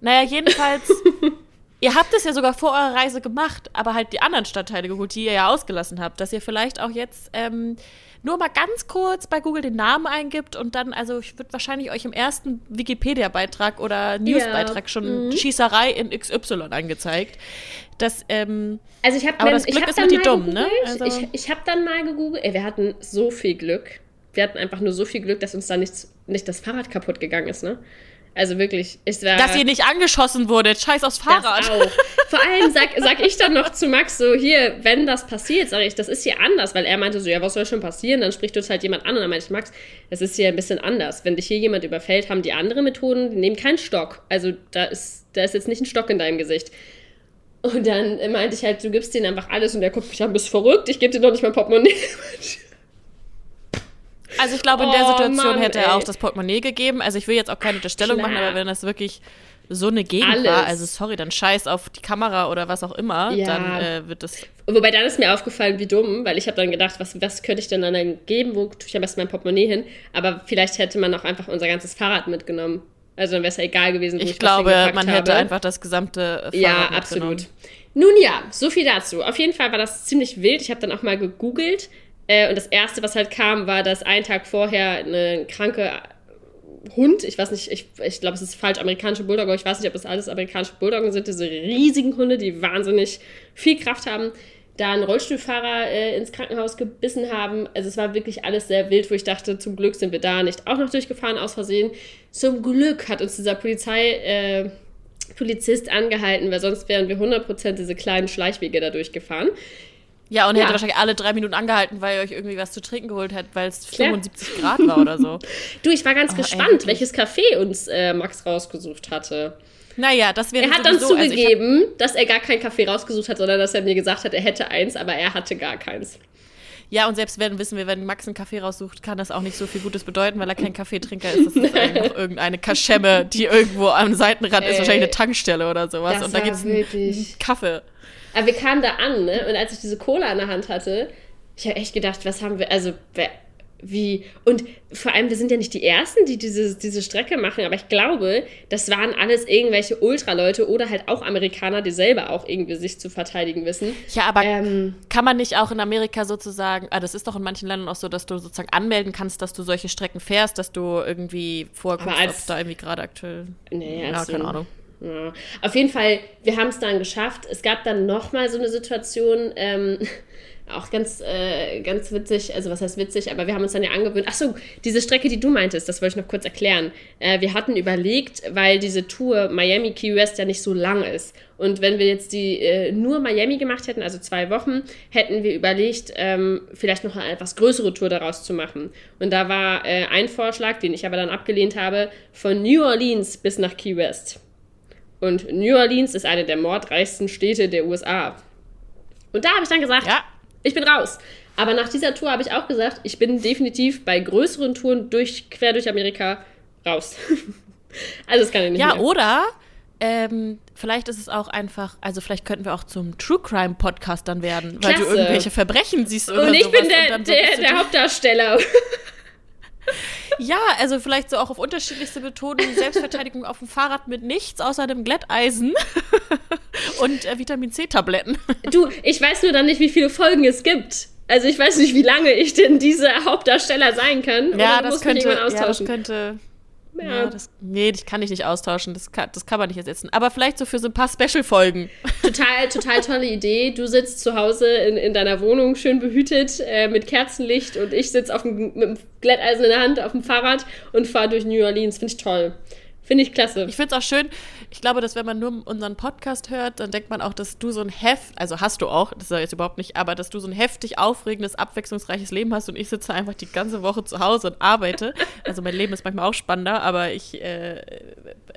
naja, jedenfalls, ihr habt es ja sogar vor eurer Reise gemacht, aber halt die anderen Stadtteile geholt, die ihr ja ausgelassen habt, dass ihr vielleicht auch jetzt ähm, nur mal ganz kurz bei Google den Namen eingibt und dann, also ich würde wahrscheinlich euch im ersten Wikipedia-Beitrag oder Newsbeitrag schon mhm. Schießerei in XY angezeigt. Das, ähm, Also ich habe Aber dann, das Glück ich hab ist dann mit die mal Dummen, ne? gegoogelt. Also- Ich, ich habe dann mal gegoogelt. Ey, wir hatten so viel Glück. Wir hatten einfach nur so viel Glück, dass uns da nichts, nicht das Fahrrad kaputt gegangen ist, ne? Also wirklich, ich war. dass ihr nicht angeschossen wurdet. Scheiß aufs Fahrrad. Vor allem sag, sag ich dann noch zu Max so, hier, wenn das passiert, sage ich, das ist hier anders, weil er meinte so, ja, was soll schon passieren? Dann spricht uns halt jemand an und dann meinte ich, Max, das ist hier ein bisschen anders. Wenn dich hier jemand überfällt, haben die andere Methoden, die nehmen keinen Stock. Also da ist, da ist jetzt nicht ein Stock in deinem Gesicht. Und dann meinte ich halt, du gibst denen einfach alles und er guckt mich an, bist verrückt, ich gebe dir doch nicht mein Portemonnaie. Also ich glaube, in der Oh, Situation Mann, hätte er ey. auch das Portemonnaie gegeben. Also ich will jetzt auch keine Unterstellung Klar. machen, aber wenn das wirklich so eine Gegend Alles. war, also sorry, dann scheiß auf die Kamera oder was auch immer, Ja. dann äh, wird das. Wobei dann ist mir aufgefallen, wie dumm, weil ich habe dann gedacht, was, was könnte ich denn dann geben, wo tue ich am besten mein Portemonnaie hin? Aber vielleicht hätte man auch einfach unser ganzes Fahrrad mitgenommen. Also dann wäre es ja egal gewesen, wo ich, Ich glaube, man hätte habe. einfach das gesamte Fahrrad Ja, mitgenommen. absolut. Nun ja, so viel dazu. Auf jeden Fall war das ziemlich wild. Ich habe dann auch mal gegoogelt. Äh, und das Erste, was halt kam, war, dass einen Tag vorher eine kranke Hund, ich weiß nicht, ich, ich glaube, es ist falsch, amerikanische Bulldogger, ich weiß nicht, ob das alles amerikanische Bulldoggen sind, diese riesigen Hunde, die wahnsinnig viel Kraft haben, da einen Rollstuhlfahrer äh, ins Krankenhaus gebissen haben. Also es war wirklich alles sehr wild, wo ich dachte, zum Glück sind wir da nicht auch noch durchgefahren aus Versehen. Zum Glück hat uns dieser Polizei... Äh, Polizist angehalten, weil sonst wären wir 100% diese kleinen Schleichwege da durchgefahren. Ja, und Ja. hätte wahrscheinlich alle drei Minuten angehalten, weil ihr euch irgendwie was zu trinken geholt hättet, weil es Klar. 75 Grad war oder so. Du, ich war ganz Oh, ey, gespannt, wirklich. welches Café uns äh, Max rausgesucht hatte. Naja, das wäre Er hat dann also zugegeben, dass er gar kein Café rausgesucht hat, sondern dass er mir gesagt hat, er hätte eins, aber er hatte gar keins. Ja, und selbst wenn, wissen wir, wenn Max einen Kaffee raussucht, kann das auch nicht so viel Gutes bedeuten, weil er kein Kaffeetrinker ist. Das ist einfach irgendeine Kaschemme, die irgendwo am Seitenrand ist, Ey. wahrscheinlich eine Tankstelle oder sowas. Und da gibt es einen Kaffee. Aber wir kamen da an, ne? Und als ich diese Cola in der Hand hatte, ich habe echt gedacht, was haben wir, also wer, wie, und vor allem, wir sind ja nicht die Ersten, die diese, diese Strecke machen, aber ich glaube, das waren alles irgendwelche Ultraleute oder halt auch Amerikaner, die selber auch irgendwie sich zu verteidigen wissen. Ja, aber Ähm, kann man nicht auch in Amerika sozusagen, ah, das ist doch in manchen Ländern auch so, dass du sozusagen anmelden kannst, dass du solche Strecken fährst, dass du irgendwie als- ob da irgendwie gerade aktuell. nee, Ja, keine ein- Ahnung. Ja. Auf jeden Fall, wir haben es dann geschafft. Es gab dann nochmal so eine Situation, ähm, auch ganz, äh, ganz witzig, also was heißt witzig, aber wir haben uns dann ja angewöhnt. Achso, diese Strecke, die du meintest, das wollte ich noch kurz erklären. Äh, wir hatten überlegt, weil diese Tour Miami Key West ja nicht so lang ist. Und wenn wir jetzt die äh, nur Miami gemacht hätten, also zwei Wochen, hätten wir überlegt, ähm, vielleicht noch eine etwas größere Tour daraus zu machen. Und da war äh, ein Vorschlag, den ich aber dann abgelehnt habe, von New Orleans bis nach Key West. Und New Orleans ist eine der mordreichsten Städte der USA. Und da habe ich dann gesagt, Ja, ich bin raus. Aber nach dieser Tour habe ich auch gesagt, ich bin definitiv bei größeren Touren durch, quer durch Amerika raus. also das kann ich nicht ja mehr. oder ähm, vielleicht ist es auch einfach, also vielleicht könnten wir auch zum True Crime Podcast dann werden, weil du Klasse. irgendwelche Verbrechen siehst oder Und ich bin der, der, der Hauptdarsteller. Ja, also vielleicht so auch auf unterschiedlichste Methoden, Selbstverteidigung auf dem Fahrrad mit nichts außer dem Glätteisen und äh, Vitamin C-Tabletten. Du, ich weiß nur dann nicht, wie viele Folgen es gibt. Also ich weiß nicht, wie lange ich denn dieser Hauptdarsteller sein kann. Ja, das könnte, ja, das austauschen. könnte. Ja. Ja, das, nee, das kann ich nicht austauschen. Das kann, das kann man nicht ersetzen. Aber vielleicht so für so ein paar Special-Folgen. Total, total tolle Idee. Du sitzt zu Hause in, in deiner Wohnung, schön behütet, äh, mit Kerzenlicht und ich sitze auf dem, mit dem Glätteisen in der Hand auf dem Fahrrad und fahre durch New Orleans. Finde ich toll. Finde ich klasse. Ich finde es auch schön. Ich glaube, dass wenn man nur unseren Podcast hört, dann denkt man auch, dass du so ein heft, also hast du auch, das ist jetzt überhaupt nicht, aber dass du so ein heftig aufregendes, abwechslungsreiches Leben hast und ich sitze einfach die ganze Woche zu Hause und arbeite. Also mein Leben ist manchmal auch spannender, aber ich, äh,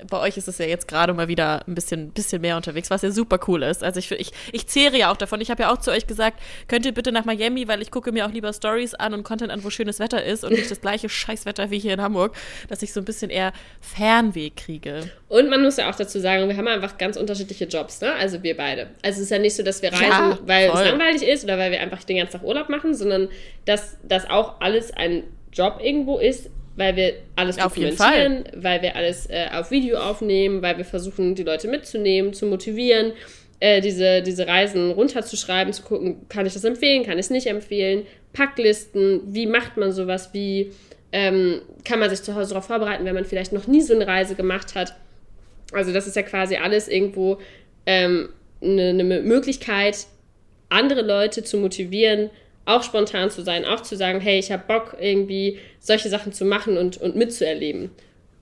bei euch ist es ja jetzt gerade mal wieder ein bisschen, bisschen mehr unterwegs, was ja super cool ist. Also ich, ich, ich zehre ja auch davon. Ich habe ja auch zu euch gesagt, könnt ihr bitte nach Miami, weil ich gucke mir auch lieber Stories an und Content an, wo schönes Wetter ist und nicht das gleiche Scheißwetter wie hier in Hamburg, dass ich so ein bisschen eher Fernweh kriege. Und man muss ja auch dazu sagen, wir haben einfach ganz unterschiedliche Jobs, ne? Also wir beide. Also es ist ja nicht so, dass wir reisen, Ja, weil voll. es langweilig ist oder weil wir einfach den ganzen Tag Urlaub machen, sondern dass das auch alles ein Job irgendwo ist, weil wir alles dokumentieren, weil wir alles äh, auf Video aufnehmen, weil wir versuchen, die Leute mitzunehmen, zu motivieren, äh, diese, diese Reisen runterzuschreiben, zu gucken, kann ich das empfehlen, kann ich es nicht empfehlen, Packlisten, wie macht man sowas, wie ähm, kann man sich zu Hause darauf vorbereiten, wenn man vielleicht noch nie so eine Reise gemacht hat. Also das ist ja quasi alles irgendwo ähm, eine, Möglichkeit, andere Leute zu motivieren, auch spontan zu sein, auch zu sagen, hey, ich habe Bock, irgendwie solche Sachen zu machen und, und mitzuerleben.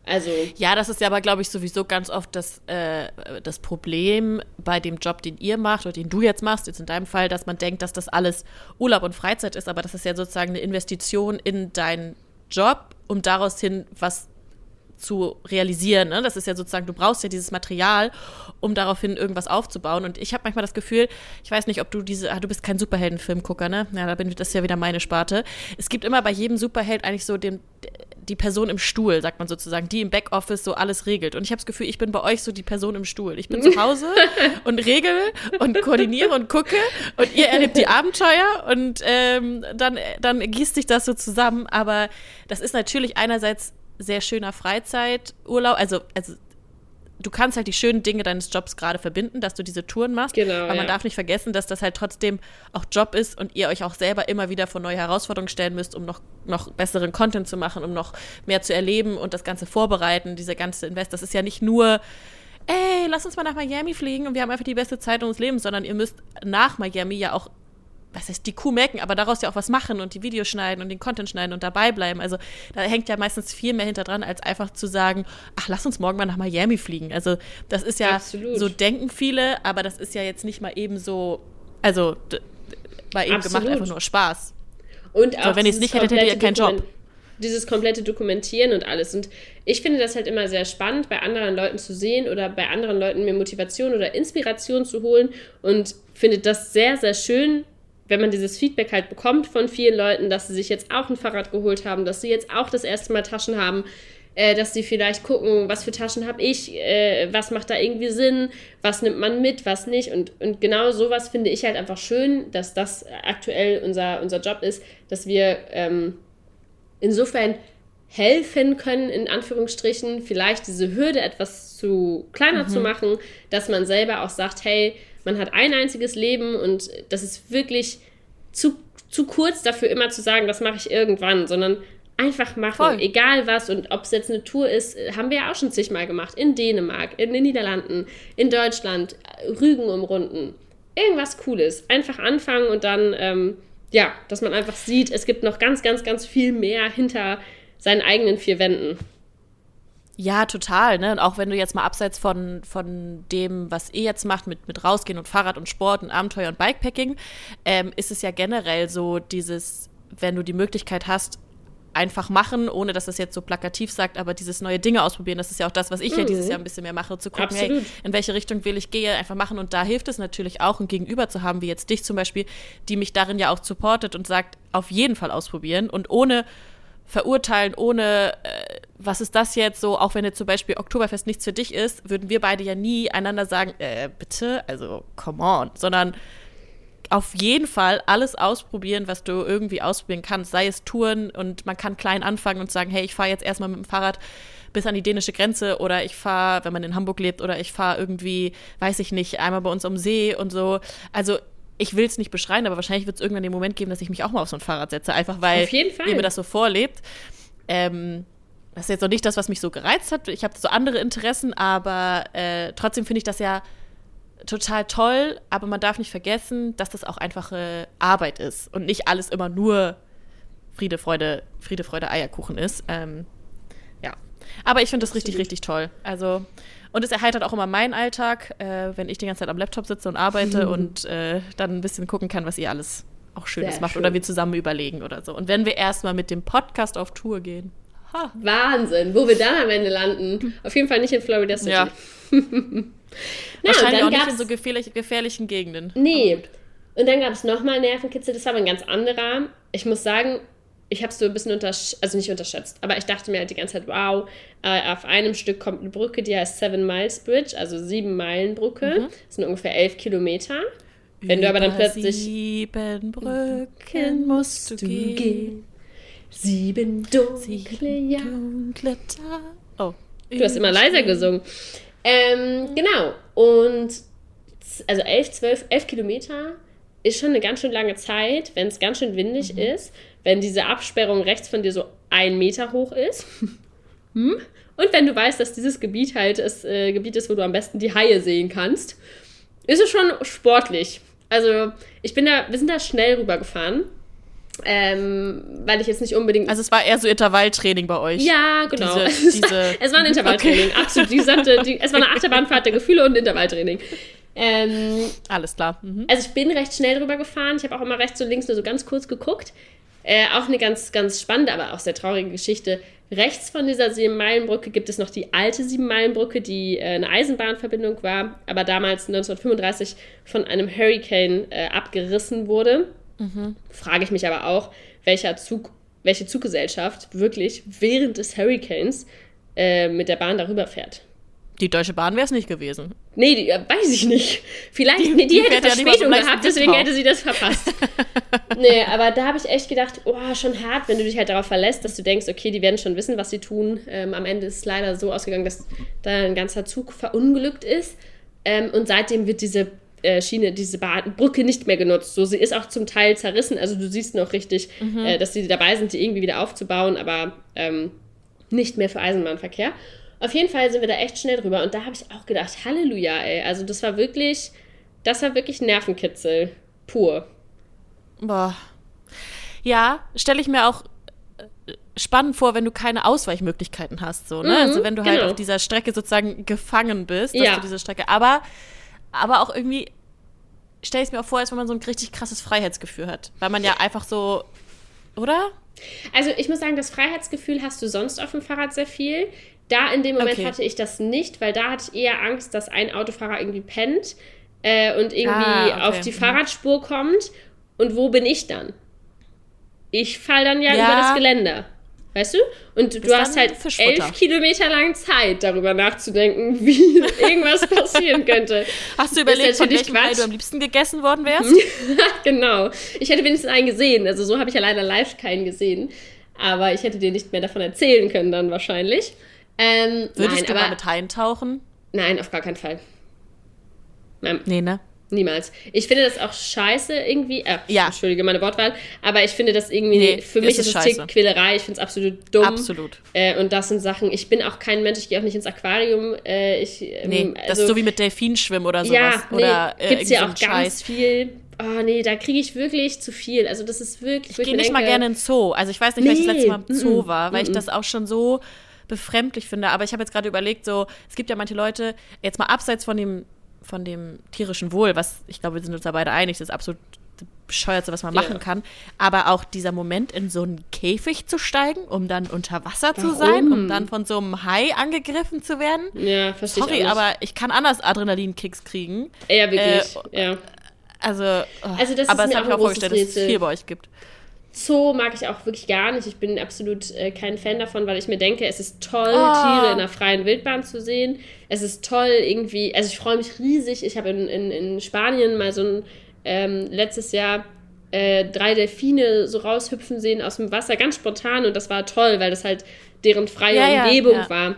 Also. Ja, das ist ja aber, glaube ich, sowieso ganz oft das, äh, das Problem bei dem Job, den ihr macht oder den du jetzt machst, jetzt in deinem Fall, dass man denkt, dass das alles Urlaub und Freizeit ist, aber das ist ja sozusagen eine Investition in deinen Job, um daraus hin was zu realisieren. Ne? Das ist ja sozusagen, du brauchst ja dieses Material, um daraufhin irgendwas aufzubauen. Und ich habe manchmal das Gefühl, ich weiß nicht, ob du diese, ah, du bist kein Superheldenfilmgucker, ne? Ja, da bin ich, das ist ja wieder meine Sparte. Es gibt immer bei jedem Superheld eigentlich so den, die Person im Stuhl, sagt man sozusagen, die im Backoffice so alles regelt. Und ich habe das Gefühl, ich bin bei euch so die Person im Stuhl. Ich bin zu Hause und regel und koordiniere und gucke und ihr erlebt die Abenteuer und ähm, dann, dann gießt sich das so zusammen. Aber das ist natürlich einerseits sehr schöner Freizeiturlaub. Also, also du kannst halt die schönen Dinge deines Jobs gerade verbinden, dass du diese Touren machst. Genau, aber man ja. darf nicht vergessen, dass das halt trotzdem auch Job ist und ihr euch auch selber immer wieder vor neue Herausforderungen stellen müsst, um noch, noch besseren Content zu machen, um noch mehr zu erleben und das Ganze vorbereiten, diese ganze Invest. Das ist ja nicht nur ey, lass uns mal nach Miami fliegen und wir haben einfach die beste Zeit unseres Lebens, sondern ihr müsst nach Miami ja auch was heißt die Kuh melken, aber daraus ja auch was machen und die Videos schneiden und den Content schneiden und dabei bleiben. Also da hängt ja meistens viel mehr hinter dran, als einfach zu sagen, ach, lass uns morgen mal nach Miami fliegen. Also das ist ja, Absolut. so denken viele, aber das ist ja jetzt nicht mal eben so, also war eben Absolut. gemacht einfach nur Spaß. Und auch so, wenn ihr es nicht hättet, hättet ihr ja keinen Job. Dieses komplette Dokumentieren und alles. Und ich finde das halt immer sehr spannend, bei anderen Leuten zu sehen oder bei anderen Leuten mir Motivation oder Inspiration zu holen und finde das sehr, sehr schön, wenn man dieses Feedback halt bekommt von vielen Leuten, dass sie sich jetzt auch ein Fahrrad geholt haben, dass sie jetzt auch das erste Mal Taschen haben, äh, dass sie vielleicht gucken, was für Taschen habe ich, äh, was macht da irgendwie Sinn, was nimmt man mit, was nicht. Und, und genau sowas finde ich halt einfach schön, dass das aktuell unser, unser Job ist, dass wir ähm, insofern helfen können, in Anführungsstrichen, vielleicht diese Hürde etwas zu kleiner mhm. zu machen, dass man selber auch sagt, hey, man hat ein einziges Leben und das ist wirklich zu, zu kurz dafür, immer zu sagen, das mache ich irgendwann, sondern einfach machen, Voll. egal was. Und ob es jetzt eine Tour ist, haben wir ja auch schon zigmal gemacht. In Dänemark, in den Niederlanden, in Deutschland, Rügen umrunden. Irgendwas Cooles. Einfach anfangen und dann, ähm, ja, dass man einfach sieht, es gibt noch ganz, ganz, ganz viel mehr hinter seinen eigenen vier Wänden. Ja, total. Ne? Und auch wenn du jetzt mal abseits von, von dem, was ihr jetzt macht, mit, mit Rausgehen und Fahrrad und Sport und Abenteuer und Bikepacking, ähm, ist es ja generell so dieses, wenn du die Möglichkeit hast, einfach machen, ohne dass das jetzt so plakativ sagt, aber dieses neue Dinge ausprobieren, das ist ja auch das, was ich mhm. ja dieses Jahr ein bisschen mehr mache, zu gucken, Absolut. hey, in welche Richtung will ich gehe, einfach machen. Und da hilft es natürlich auch, ein Gegenüber zu haben, wie jetzt dich zum Beispiel, die mich darin ja auch supportet und sagt, auf jeden Fall ausprobieren und ohne verurteilen, ohne äh, was ist das jetzt? So, auch wenn jetzt zum Beispiel Oktoberfest nichts für dich ist, würden wir beide ja nie einander sagen, äh, bitte, also come on, sondern auf jeden Fall alles ausprobieren, was du irgendwie ausprobieren kannst, sei es Touren und man kann klein anfangen und sagen, hey, ich fahre jetzt erstmal mit dem Fahrrad bis an die dänische Grenze oder ich fahre, wenn man in Hamburg lebt, oder ich fahre irgendwie, weiß ich nicht, einmal bei uns um See und so. Also ich will es nicht beschreien, aber wahrscheinlich wird es irgendwann den Moment geben, dass ich mich auch mal auf so ein Fahrrad setze, einfach weil ihr mir das so vorlebt. Ähm, das ist jetzt noch nicht das, was mich so gereizt hat. Ich habe so andere Interessen, aber äh, trotzdem finde ich das ja total toll. Aber man darf nicht vergessen, dass das auch einfache Arbeit ist und nicht alles immer nur Friede, Freude, Friede, Freude, Eierkuchen ist. Ähm, ja. Aber ich finde das richtig, richtig toll. Also, und es erheitert auch immer meinen Alltag, äh, wenn ich die ganze Zeit am Laptop sitze und arbeite und äh, dann ein bisschen gucken kann, was ihr alles auch Schönes Sehr macht schön. oder wir zusammen überlegen oder so. Und wenn wir erstmal mit dem Podcast auf Tour gehen. Wahnsinn, wo wir dann am Ende landen. Auf jeden Fall nicht in Florida City. Ja. Na, Wahrscheinlich auch nicht in so gefährlich, gefährlichen Gegenden. Nee. Und dann gab es nochmal Nervenkitzel, das war aber ein ganz anderer. Ich muss sagen, ich habe es so ein bisschen unterschätzt, also nicht unterschätzt, aber ich dachte mir halt die ganze Zeit, wow, äh, auf einem Stück kommt eine Brücke, die heißt Seven Miles Bridge, also sieben Meilen Brücke. Mhm. Das sind ungefähr elf Kilometer. Wenn Über du aber dann plötzlich. Sieben Brücken musst du gehen. Sieben dunkle Jahre. Dunkle Tage. Oh. Du hast immer leiser gesungen. Ähm, genau. Und also elf, zwölf, elf Kilometer ist schon eine ganz schön lange Zeit, wenn es ganz schön windig ist, wenn diese Absperrung rechts von dir so ein Meter hoch ist. hm? Und wenn du weißt, dass dieses Gebiet halt das äh, Gebiet ist, wo du am besten die Haie sehen kannst, ist es schon sportlich. Also ich bin da, wir sind da schnell rübergefahren, ähm, weil ich jetzt nicht unbedingt Also es war eher so Intervalltraining bei euch. ja, genau. Diese- es, war, diese- es war ein Intervalltraining, absolut. Die gesamte, die, es war eine Achterbahnfahrt der Gefühle und ein Intervalltraining. Ähm, Alles klar. Mhm. also ich bin recht schnell drüber gefahren. Ich habe auch immer rechts und links nur so ganz kurz geguckt. Äh, auch eine ganz, ganz spannende, aber auch sehr traurige Geschichte. Rechts von dieser Sieben-Meilen-Brücke gibt es noch die alte Sieben-Meilen-Brücke, die äh, eine Eisenbahnverbindung war, aber damals 1935 von einem Hurricane äh, abgerissen wurde. Frage ich mich aber auch, welcher Zug, welche Zuggesellschaft wirklich während des Hurricanes äh, mit der Bahn darüber fährt. Die Deutsche Bahn wäre es nicht gewesen. Nee, die, äh, weiß ich nicht. Vielleicht, Die- die, die hätte ja Verspätung leicht gehabt, deswegen hätte sie das verpasst. nee, aber da habe ich echt gedacht, oh, schon hart, wenn du dich halt darauf verlässt, dass du denkst, okay, die werden schon wissen, was sie tun. Ähm, am Ende ist es leider so ausgegangen, dass da ein ganzer Zug verunglückt ist. Ähm, und seitdem wird diese äh, Schiene, diese Brücke nicht mehr genutzt. So, sie ist auch zum Teil zerrissen. Also du siehst noch richtig, äh, dass sie dabei sind, die irgendwie wieder aufzubauen, aber ähm, nicht mehr für Eisenbahnverkehr. Auf jeden Fall sind wir da echt schnell drüber und da habe ich auch gedacht, Halleluja, ey. Also das war wirklich, das war wirklich Nervenkitzel pur. Boah. Ja, stelle ich mir auch äh, spannend vor, wenn du keine Ausweichmöglichkeiten hast, so, ne? Mhm, also wenn du halt genau. auf dieser Strecke sozusagen gefangen bist, dass Ja. du diese Strecke, aber, aber auch irgendwie stelle ich es mir auch vor, als wenn man so ein richtig krasses Freiheitsgefühl hat, weil man ja einfach so, oder? Also ich muss sagen, das Freiheitsgefühl hast du sonst auf dem Fahrrad sehr viel. Da in dem Moment Okay. hatte ich das nicht, weil da hatte ich eher Angst, dass ein Autofahrer irgendwie pennt äh, und irgendwie Ah, okay. auf die Mhm. Fahrradspur kommt. Und wo bin ich dann? Ich fall dann ja, Ja. über das Geländer. Weißt du? Und du Bist hast halt elf Kilometer lang Zeit, darüber nachzudenken, wie irgendwas passieren könnte. Hast du überlegt, von welchem Ei du am liebsten gegessen worden wärst? genau. Ich hätte wenigstens einen gesehen. Also so habe ich ja leider live keinen gesehen. Aber ich hätte dir nicht mehr davon erzählen können dann wahrscheinlich. Ähm, Würdest nein, du aber mal mit Haien tauchen? nein, auf gar keinen Fall. Nein, Nee, ne? Niemals. Ich finde das auch scheiße irgendwie. Äh, Ja. Entschuldige meine Wortwahl. Aber ich finde das irgendwie, Nee, für mich ist es es Tick scheiße. Quälerei. Ich finde es absolut dumm. Absolut. Äh, und das sind Sachen, ich bin auch kein Mensch, ich gehe auch nicht ins Aquarium. Äh, ich, ähm, Nee, das also- ist so wie mit Delfinschwimmen oder sowas. ja, nee, oder äh, gibt's ja auch ein ganz Scheiß. viel. Oh nee, da kriege ich wirklich zu viel. Also das ist wirklich. Ich gehe nicht mal denke, gerne in Zoo. Also ich weiß nicht, weil ich das Nee, letzte Mal im Zoo war, weil ich das auch schon so befremdlich finde. Aber ich habe jetzt gerade überlegt, so, es gibt ja manche Leute, jetzt mal abseits von dem, von dem tierischen Wohl, was ich glaube, wir sind uns da beide einig, das ist absolut das bescheuertste, was man Ja. machen kann. Aber auch dieser Moment, in so einen Käfig zu steigen, um dann unter Wasser zu Warum? sein, um dann von so einem Hai angegriffen zu werden. Ja, verstehe Sorry, ich aber ich kann anders Adrenalinkicks kriegen. Ja, wirklich. äh, ja. Also, oh, Also das aber ist das mir habe ich auch vorgestellt, dass es viel bei euch gibt. Zoo mag ich auch wirklich gar nicht. Ich bin absolut äh, kein Fan davon, weil ich mir denke, es ist toll, Oh. Tiere in der freien Wildbahn zu sehen. Es ist toll, irgendwie, also ich freue mich riesig. Ich habe in, in, in Spanien mal so ein ähm, letztes Jahr äh, drei Delfine so raushüpfen sehen aus dem Wasser, ganz spontan und das war toll, weil das halt deren freie Ja, Umgebung ja. war.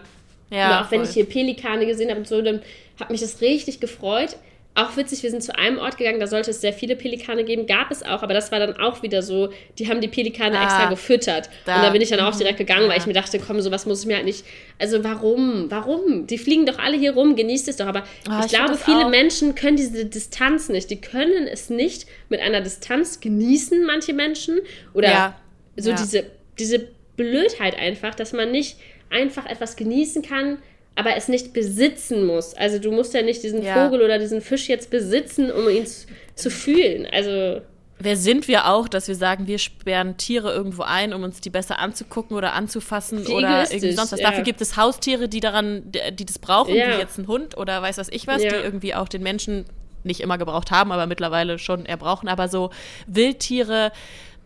Ja, Aber auch wenn voll. ich hier Pelikane gesehen habe und so, dann hat mich das richtig gefreut. Auch witzig, wir sind zu einem Ort gegangen, da sollte es sehr viele Pelikane geben, gab es auch, aber das war dann auch wieder so, die haben die Pelikane Ah, extra gefüttert. da. und da bin ich dann auch Mhm. direkt gegangen, weil Ja. ich mir dachte, komm, sowas muss ich mir halt nicht. Also warum? Warum? Die fliegen doch alle hier rum, genießt es doch. Aber Ah, ich ich glaube, viele auch- Menschen können diese Distanz nicht. Die können es nicht mit einer Distanz genießen, manche Menschen. Oder Ja. so Ja. diese, diese Blödheit einfach, dass man nicht einfach etwas genießen kann, aber es nicht besitzen muss. Also du musst ja nicht diesen Ja. Vogel oder diesen Fisch jetzt besitzen, um ihn zu, fühlen. Also Wer sind wir auch, dass wir sagen, wir sperren Tiere irgendwo ein, um uns die besser anzugucken oder anzufassen Wie oder irgendwie sonst was. ja. Dafür gibt es Haustiere, die daran, die, die das brauchen, Ja. wie jetzt ein Hund oder weiß was ich was, Ja. die irgendwie auch den Menschen nicht immer gebraucht haben, aber mittlerweile schon eher brauchen. Aber so Wildtiere,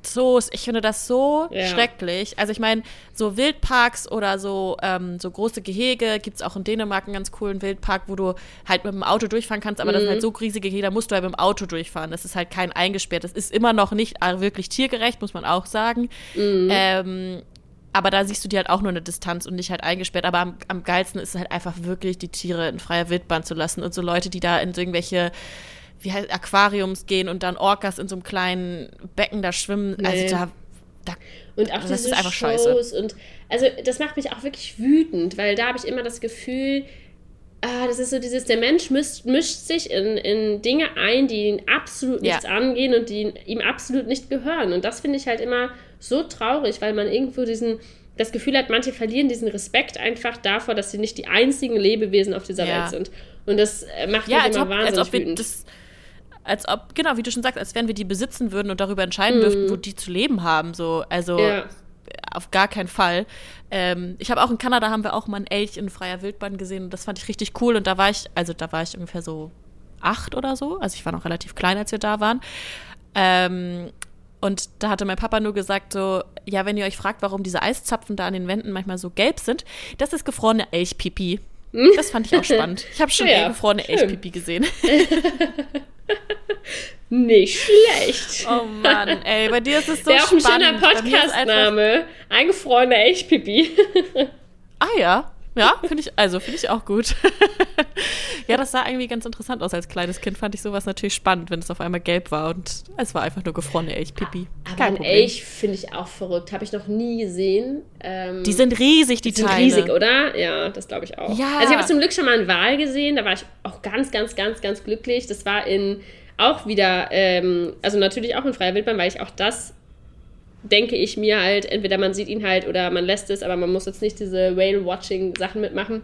Zoos, ich finde das so Ja. schrecklich. Also ich meine, so Wildparks oder so, ähm, so große Gehege, gibt es auch in Dänemark einen ganz coolen Wildpark, wo du halt mit dem Auto durchfahren kannst, aber das sind Mhm. halt so riesige Gehege, da musst du halt mit dem Auto durchfahren. Das ist halt kein eingesperrt. Das ist immer noch nicht äh, wirklich tiergerecht, muss man auch sagen. Mhm. Ähm, aber da siehst du die halt auch nur eine Distanz und nicht halt eingesperrt. Aber am, am geilsten ist es halt einfach wirklich, die Tiere in freier Wildbahn zu lassen und so Leute, die da in irgendwelche wie heißt, Aquariums gehen und dann Orcas in so einem kleinen Becken da schwimmen. Nee. Also da, da Und auch Das ist einfach Shows scheiße. und also das macht mich auch wirklich wütend, weil da habe ich immer das Gefühl, ah, das ist so dieses, der Mensch mischt, mischt sich in, in Dinge ein, die ihn absolut Ja. nichts angehen und die ihm absolut nicht gehören. Und das finde ich halt immer so traurig, weil man irgendwo diesen das Gefühl hat, manche verlieren diesen Respekt einfach davor, dass sie nicht die einzigen Lebewesen auf dieser Ja. Welt sind. Und das äh, macht ja, mich als immer ob, als wahnsinnig ob wir wütend. das, als ob, genau, wie du schon sagst, als wenn wir die besitzen würden und darüber entscheiden dürften, wo die zu leben haben. So, also Mhm. ja. auf gar keinen Fall. Ähm, ich habe auch in Kanada haben wir auch mal einen Elch in freier Wildbahn gesehen und das fand ich richtig cool. Und da war ich, also da war ich ungefähr so acht oder so. Also ich war noch relativ klein, als wir da waren. Ähm, und da hatte mein Papa nur gesagt so, ja, wenn ihr euch fragt, warum diese Eiszapfen da an den Wänden manchmal so gelb sind, das ist gefrorene Elchpipi. Das fand ich auch spannend. Ich habe schon Ja, gefrorene. Elchpipi gesehen. Nicht schlecht. Oh Mann, ey, bei dir ist es so Wäre auch ein schöner spannend. Bei mir ist einfach- Podcast-Name. Eingefrorener Elchpipi. Ah ja. Ja, finde ich, also finde ich auch gut. ja, das sah irgendwie ganz interessant aus. Als kleines Kind fand ich sowas natürlich spannend, wenn es auf einmal gelb war und es war einfach nur gefrorene Elchpipi. Aber Kein ein Problem. Elch finde ich auch verrückt. Habe ich noch nie gesehen. Ähm, Die sind riesig, die die sind Teile. riesig, oder? Ja, das glaube ich auch. Ja. Also ich habe zum Glück schon mal einen Wal gesehen. Da war ich auch ganz, ganz, ganz, ganz glücklich. Das war in auch wieder, ähm, also natürlich auch in freier Wildbahn, weil ich auch das denke ich mir halt, entweder man sieht ihn halt oder man lässt es, aber man muss jetzt nicht diese Whale-Watching-Sachen mitmachen.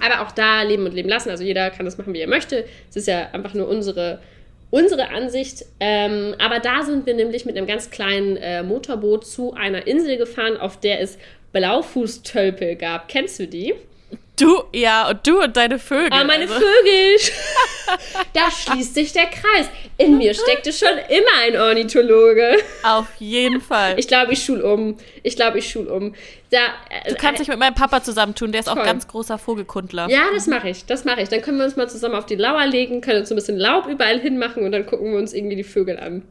Aber auch da leben und leben lassen. Also jeder kann das machen, wie er möchte. Es ist ja einfach nur unsere, unsere Ansicht. Ähm, aber da sind wir nämlich mit einem ganz kleinen äh, Motorboot zu einer Insel gefahren, auf der es Blaufußtölpel gab. Kennst du die? Du, ja, und du und deine Vögel. Ah, meine also. Vögel! da schließt sich der Kreis. In mir steckte schon immer ein Ornithologe. Auf jeden Fall. Ich glaube, ich schul um. Ich glaube, ich schul um. Da, äh, du kannst dich mit meinem Papa zusammentun, der ist auch Toll. ganz großer Vogelkundler. Ja, das mache ich. Das mache ich. Dann können wir uns mal zusammen auf die Lauer legen, können uns ein bisschen Laub überall hinmachen und dann gucken wir uns irgendwie die Vögel an.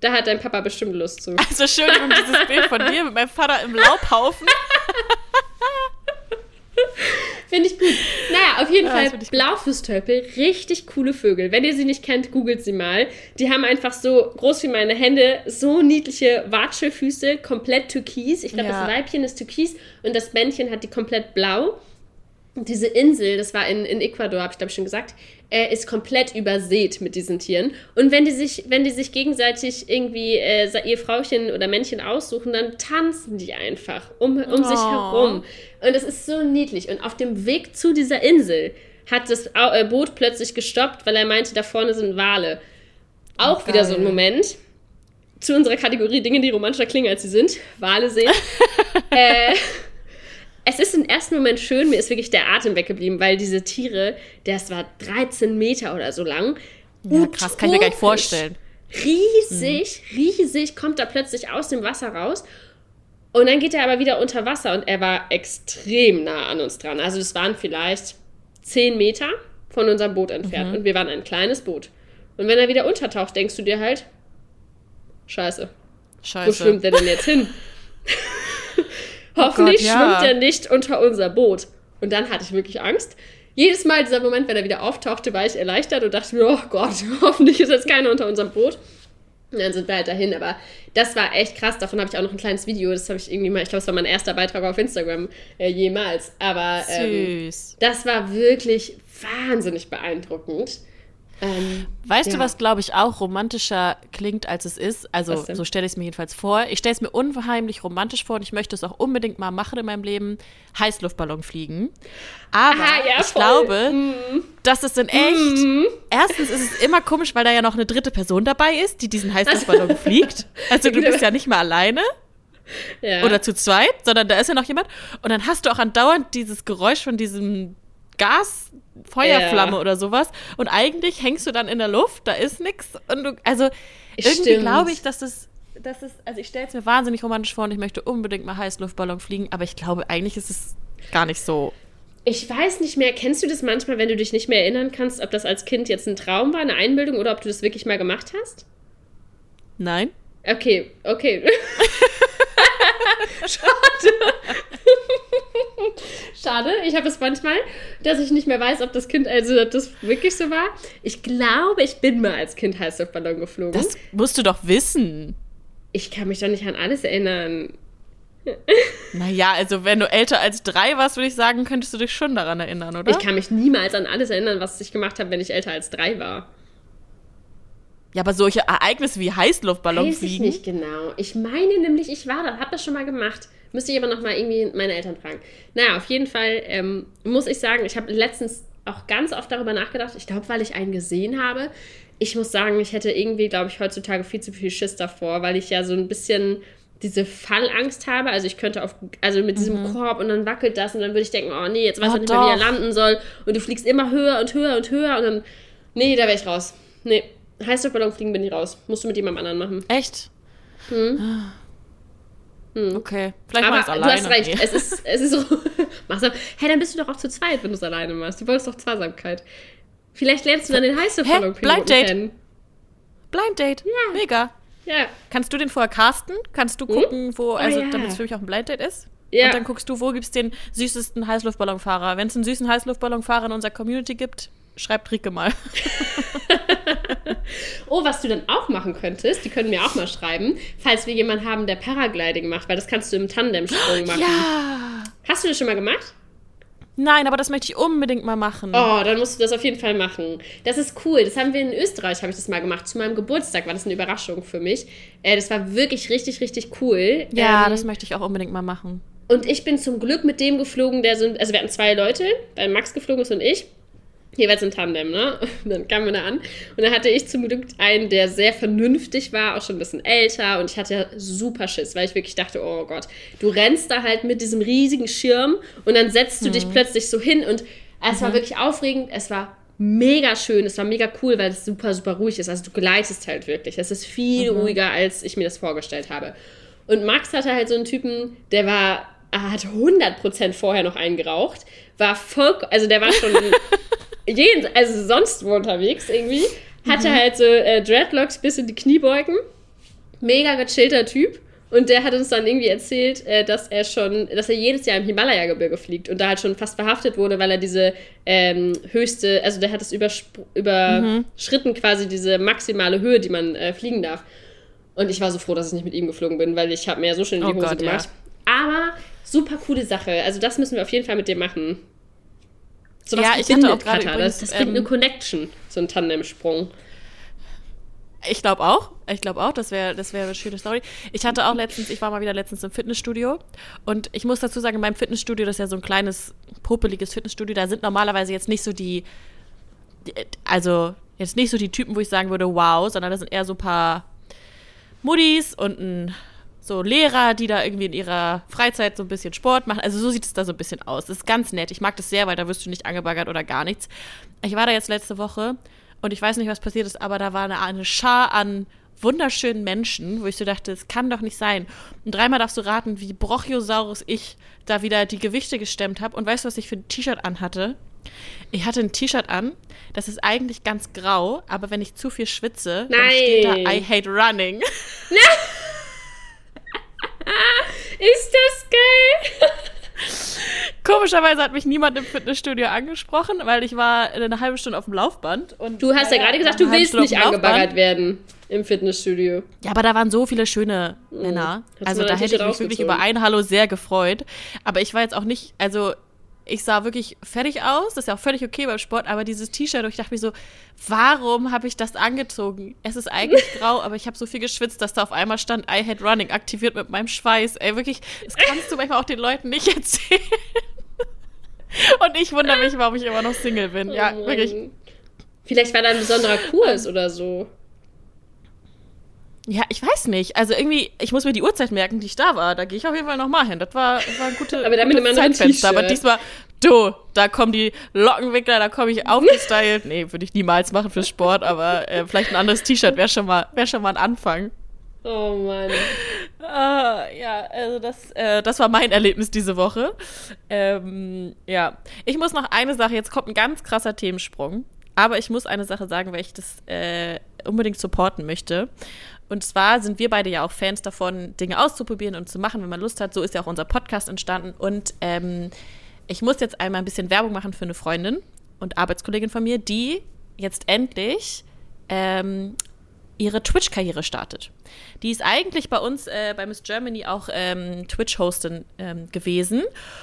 Da hat dein Papa bestimmt Lust zu. Also Entschuldigung, dieses Bild von dir mit meinem Vater im Laubhaufen. Finde ich gut. Naja, auf jeden Ja, Fall. Blaufußtölpel, richtig coole Vögel. Wenn ihr sie nicht kennt, googelt sie mal. Die haben einfach so groß wie meine Hände, so niedliche Watschelfüße, komplett türkis. Ich glaube, Ja. das Weibchen ist türkis und das Männchen hat die komplett blau. Diese Insel, das war in, in Ecuador, habe ich glaube ich schon gesagt, äh, ist komplett übersät mit diesen Tieren. Und wenn die sich, wenn die sich gegenseitig irgendwie äh, ihr Frauchen oder Männchen aussuchen, dann tanzen die einfach um, um sich Oh. herum. Und das ist so niedlich. Und auf dem Weg zu dieser Insel hat das äh, Boot plötzlich gestoppt, weil er meinte, da vorne sind Wale. Auch Oh, wieder so ein. Moment. Zu unserer Kategorie Dinge, die romantischer klingen, als sie sind. Wale sehen. äh, es ist im ersten Moment schön, mir ist wirklich der Atem weggeblieben, weil diese Tiere, das war 13 Meter oder so lang. Ja, krass, kann ich mir gar nicht vorstellen. Riesig, riesig, kommt da plötzlich aus dem Wasser raus. Und dann geht er aber wieder unter Wasser und er war extrem nah an uns dran. Also das waren vielleicht 10 Meter von unserem Boot entfernt. Und wir waren ein kleines Boot. Und wenn er wieder untertaucht, denkst du dir halt, scheiße, wo Scheiße. schwimmt er denn jetzt hin? Hoffentlich Gott, ja. schwimmt er nicht unter unser Boot. Und dann hatte ich wirklich Angst. Jedes Mal dieser Moment, wenn er wieder auftauchte, war ich erleichtert und dachte mir, oh Gott, hoffentlich ist jetzt keiner unter unserem Boot. Und dann sind wir halt dahin, aber das war echt krass. Davon habe ich auch noch ein kleines Video. Das habe ich irgendwie mal, ich glaube, es war mein erster Beitrag auf Instagram äh, jemals. Aber ähm, das war wirklich wahnsinnig beeindruckend. Ähm, Weißt du, Ja. was, glaube ich, auch romantischer klingt, als es ist? Also, so stelle ich es mir jedenfalls vor. Ich stelle es mir unheimlich romantisch vor und ich möchte es auch unbedingt mal machen in meinem Leben: Heißluftballon fliegen. Aber Ah, ja, ich voll. glaube, Mhm. dass es in echt. Erstens ist es immer komisch, weil da ja noch eine dritte Person dabei ist, die diesen Heißluftballon fliegt. Also, du bist ja nicht mal alleine ja. oder zu zweit, sondern da ist ja noch jemand. Und dann hast du auch andauernd dieses Geräusch von diesem Gas, Feuerflamme Ja. oder sowas. Und eigentlich hängst du dann in der Luft, da ist nix. Und du, also irgendwie glaube ich, dass das das ist, also ich stelle es mir wahnsinnig romantisch vor und ich möchte unbedingt mal Heißluftballon fliegen, aber ich glaube, eigentlich ist es gar nicht so. Ich weiß nicht mehr, kennst du das manchmal, wenn du dich nicht mehr erinnern kannst, ob das als Kind jetzt ein Traum war, eine Einbildung oder ob du das wirklich mal gemacht hast? Nein? Okay, okay. Schade. Schade. Ich habe es manchmal, dass ich nicht mehr weiß, ob das Kind, also ob das wirklich so war. Ich glaube, ich bin mal als Kind Heißluftballon geflogen. Das musst du doch wissen. Ich kann mich doch nicht an alles erinnern. Naja, also wenn du älter als drei warst, würde ich sagen, könntest du dich schon daran erinnern, oder? Ich kann mich niemals an alles erinnern, was ich gemacht habe, wenn ich älter als drei war. Ja, aber solche Ereignisse wie Heißluftballon Weiß ich fliegen. nicht genau. Ich meine nämlich, ich war da, habe das schon mal gemacht. Müsste ich aber noch mal irgendwie meine Eltern fragen. Naja, auf jeden Fall ähm, muss ich sagen, ich habe letztens auch ganz oft darüber nachgedacht. Ich glaube, weil ich einen gesehen habe. Ich muss sagen, ich hätte irgendwie, glaube ich, heutzutage viel zu viel Schiss davor, weil ich ja so ein bisschen diese Fallangst habe. Also ich könnte auf, also mit diesem Korb und dann wackelt das und dann würde ich denken, oh nee, jetzt weiß Mhm. Oh, ich nicht mehr, wie er landen soll. Und du fliegst immer höher und höher und höher und dann, nee, da wäre ich raus. Nee, Heißluftballon fliegen bin ich raus. Musst du mit jemandem anderen machen. Echt? Hm. Okay, vielleicht Aber mach du alleine. hast recht, Nee. es ist, es ist so. Mach's ab. Hey, dann bist du doch auch zu zweit, wenn du es alleine machst. Du wolltest doch Zweisamkeit. Vielleicht lernst du dann den heißluftballon Blind Date. kennen. Blind Date. Ja. Mega. Ja. Kannst du den vorher casten? Kannst du gucken, wo, also Oh ja. damit es für mich auch ein Blind Date ist? Ja. Und dann guckst du, wo gibt's den süßesten Heißluftballonfahrer? Wenn es einen süßen Heißluftballonfahrer in unserer Community gibt, schreibt Rike mal. Oh, was du dann auch machen könntest, die können mir auch mal schreiben, falls wir jemanden haben, der Paragliding macht, weil das kannst du im Tandemsprung machen. Ja. Hast du das schon mal gemacht? Nein, aber das möchte ich unbedingt mal machen. Oh, dann musst du das auf jeden Fall machen. Das ist cool. Das haben wir in Österreich, habe ich das mal gemacht. Zu meinem Geburtstag war das eine Überraschung für mich. Äh, das war wirklich richtig, richtig cool. Ja, Ähm, das möchte ich auch unbedingt mal machen. Und ich bin zum Glück mit dem geflogen, der so, also wir hatten zwei Leute, weil Max geflogen ist und ich. Jeweils im Tandem, ne? Und dann kamen wir da an. Und dann hatte ich zum Glück einen, der sehr vernünftig war, auch schon ein bisschen älter. Und ich hatte super Schiss, weil ich wirklich dachte, oh Gott, du rennst da halt mit diesem riesigen Schirm und dann setzt du dich plötzlich so hin. Und es war wirklich aufregend, es war mega schön, es war mega cool, weil es super, super ruhig ist. Also du gleitest halt wirklich. Es ist viel ruhiger, als ich mir das vorgestellt habe. Und Max hatte halt so einen Typen, der war, hat 100% vorher noch eingeraucht, war voll, also der war schon jeden, also sonst wo unterwegs irgendwie, hatte halt so äh, Dreadlocks bis in die Kniebeugen, mega gechillter Typ. Und der hat uns dann irgendwie erzählt, äh, dass er schon, dass er jedes Jahr im Himalaya-Gebirge fliegt und da halt schon fast verhaftet wurde, weil er diese ähm, höchste, also der hat es überspr- überschritten quasi diese maximale Höhe, die man äh, fliegen darf. Und ich war so froh, dass ich nicht mit ihm geflogen bin, weil ich habe mir ja so schnell in die Oh Hose Gott, ja. gemacht. Aber super coole Sache. Also das müssen wir auf jeden Fall mit dir machen. So Ja, ich hatte auch gerade übrigens, Das, das bringt ähm, eine Connection, so ein Tandemsprung. Ich glaube auch. Ich glaube auch, das wäre das wäre eine schöne Story. Ich hatte auch letztens, ich war mal wieder letztens im Fitnessstudio und ich muss dazu sagen, in meinem Fitnessstudio, das ist ja so ein kleines, popeliges Fitnessstudio, da sind normalerweise jetzt nicht so die, also jetzt nicht so die Typen, wo ich sagen würde, wow, sondern da sind eher so ein paar Muddis und ein so Lehrer, die da irgendwie in ihrer Freizeit so ein bisschen Sport machen. Also so sieht es da so ein bisschen aus. Das ist ganz nett. Ich mag das sehr, weil da wirst du nicht angebaggert oder gar nichts. Ich war da jetzt letzte Woche und ich weiß nicht, was passiert ist, aber da war eine, eine Schar an wunderschönen Menschen, wo ich so dachte, es kann doch nicht sein. Und dreimal darfst du raten, wie Brachiosaurus ich da wieder die Gewichte gestemmt habe. Und weißt du, was ich für ein T-Shirt anhatte? Ich hatte ein T-Shirt an, das ist eigentlich ganz grau, aber wenn ich zu viel schwitze, dann steht da Nein. I hate running. Ist das geil? Komischerweise hat mich niemand im Fitnessstudio angesprochen, weil ich war eine halbe Stunde auf dem Laufband. Und Du hast ja gerade gesagt, du willst nicht angebaggert werden im Fitnessstudio. Ja, aber da waren so viele schöne Männer. Hast du Also da hätte ich mich wirklich über ein Hallo sehr gefreut. Aber ich war jetzt auch nicht, also ich sah wirklich fertig aus. Das ist ja auch völlig okay beim Sport. Aber dieses T-Shirt, ich dachte mir so, warum habe ich das angezogen? Es ist eigentlich grau, aber ich habe so viel geschwitzt, dass da auf einmal stand I hate running, aktiviert mit meinem Schweiß. Ey, wirklich, das kannst du manchmal auch den Leuten nicht erzählen. Und ich wundere mich, warum ich immer noch Single bin. Ja, Oh wirklich. Vielleicht war da ein besonderer Kurs oder so. Ja, ich weiß nicht. Also irgendwie, ich muss mir die Uhrzeit merken, die ich da war. Da gehe ich auf jeden Fall nochmal hin. Das war, das war ein gute, Aber dann mit gutes einem anderen Zeitfenster. Aber diesmal, du, da kommen die Lockenwickler, da komme ich aufgestylt. nee, würde ich niemals machen für Sport, aber äh, vielleicht ein anderes T-Shirt wäre schon, mal- wär schon mal ein Anfang. Oh Mann. Uh, ja, also das, äh, das war mein Erlebnis diese Woche. Ähm, ja, ich muss noch eine Sache, jetzt kommt ein ganz krasser Themensprung, aber ich muss eine Sache sagen, weil ich das äh, unbedingt supporten möchte. Und zwar sind wir beide ja auch Fans davon, Dinge auszuprobieren und zu machen, wenn man Lust hat. So ist ja auch unser Podcast entstanden. Und ähm, ich muss jetzt einmal ein bisschen Werbung machen für eine Freundin und Arbeitskollegin von mir, die jetzt endlich ähm, ihre Twitch-Karriere startet. Die ist eigentlich bei uns äh, bei Miss Germany auch ähm, Twitch-Hostin ähm, gewesen.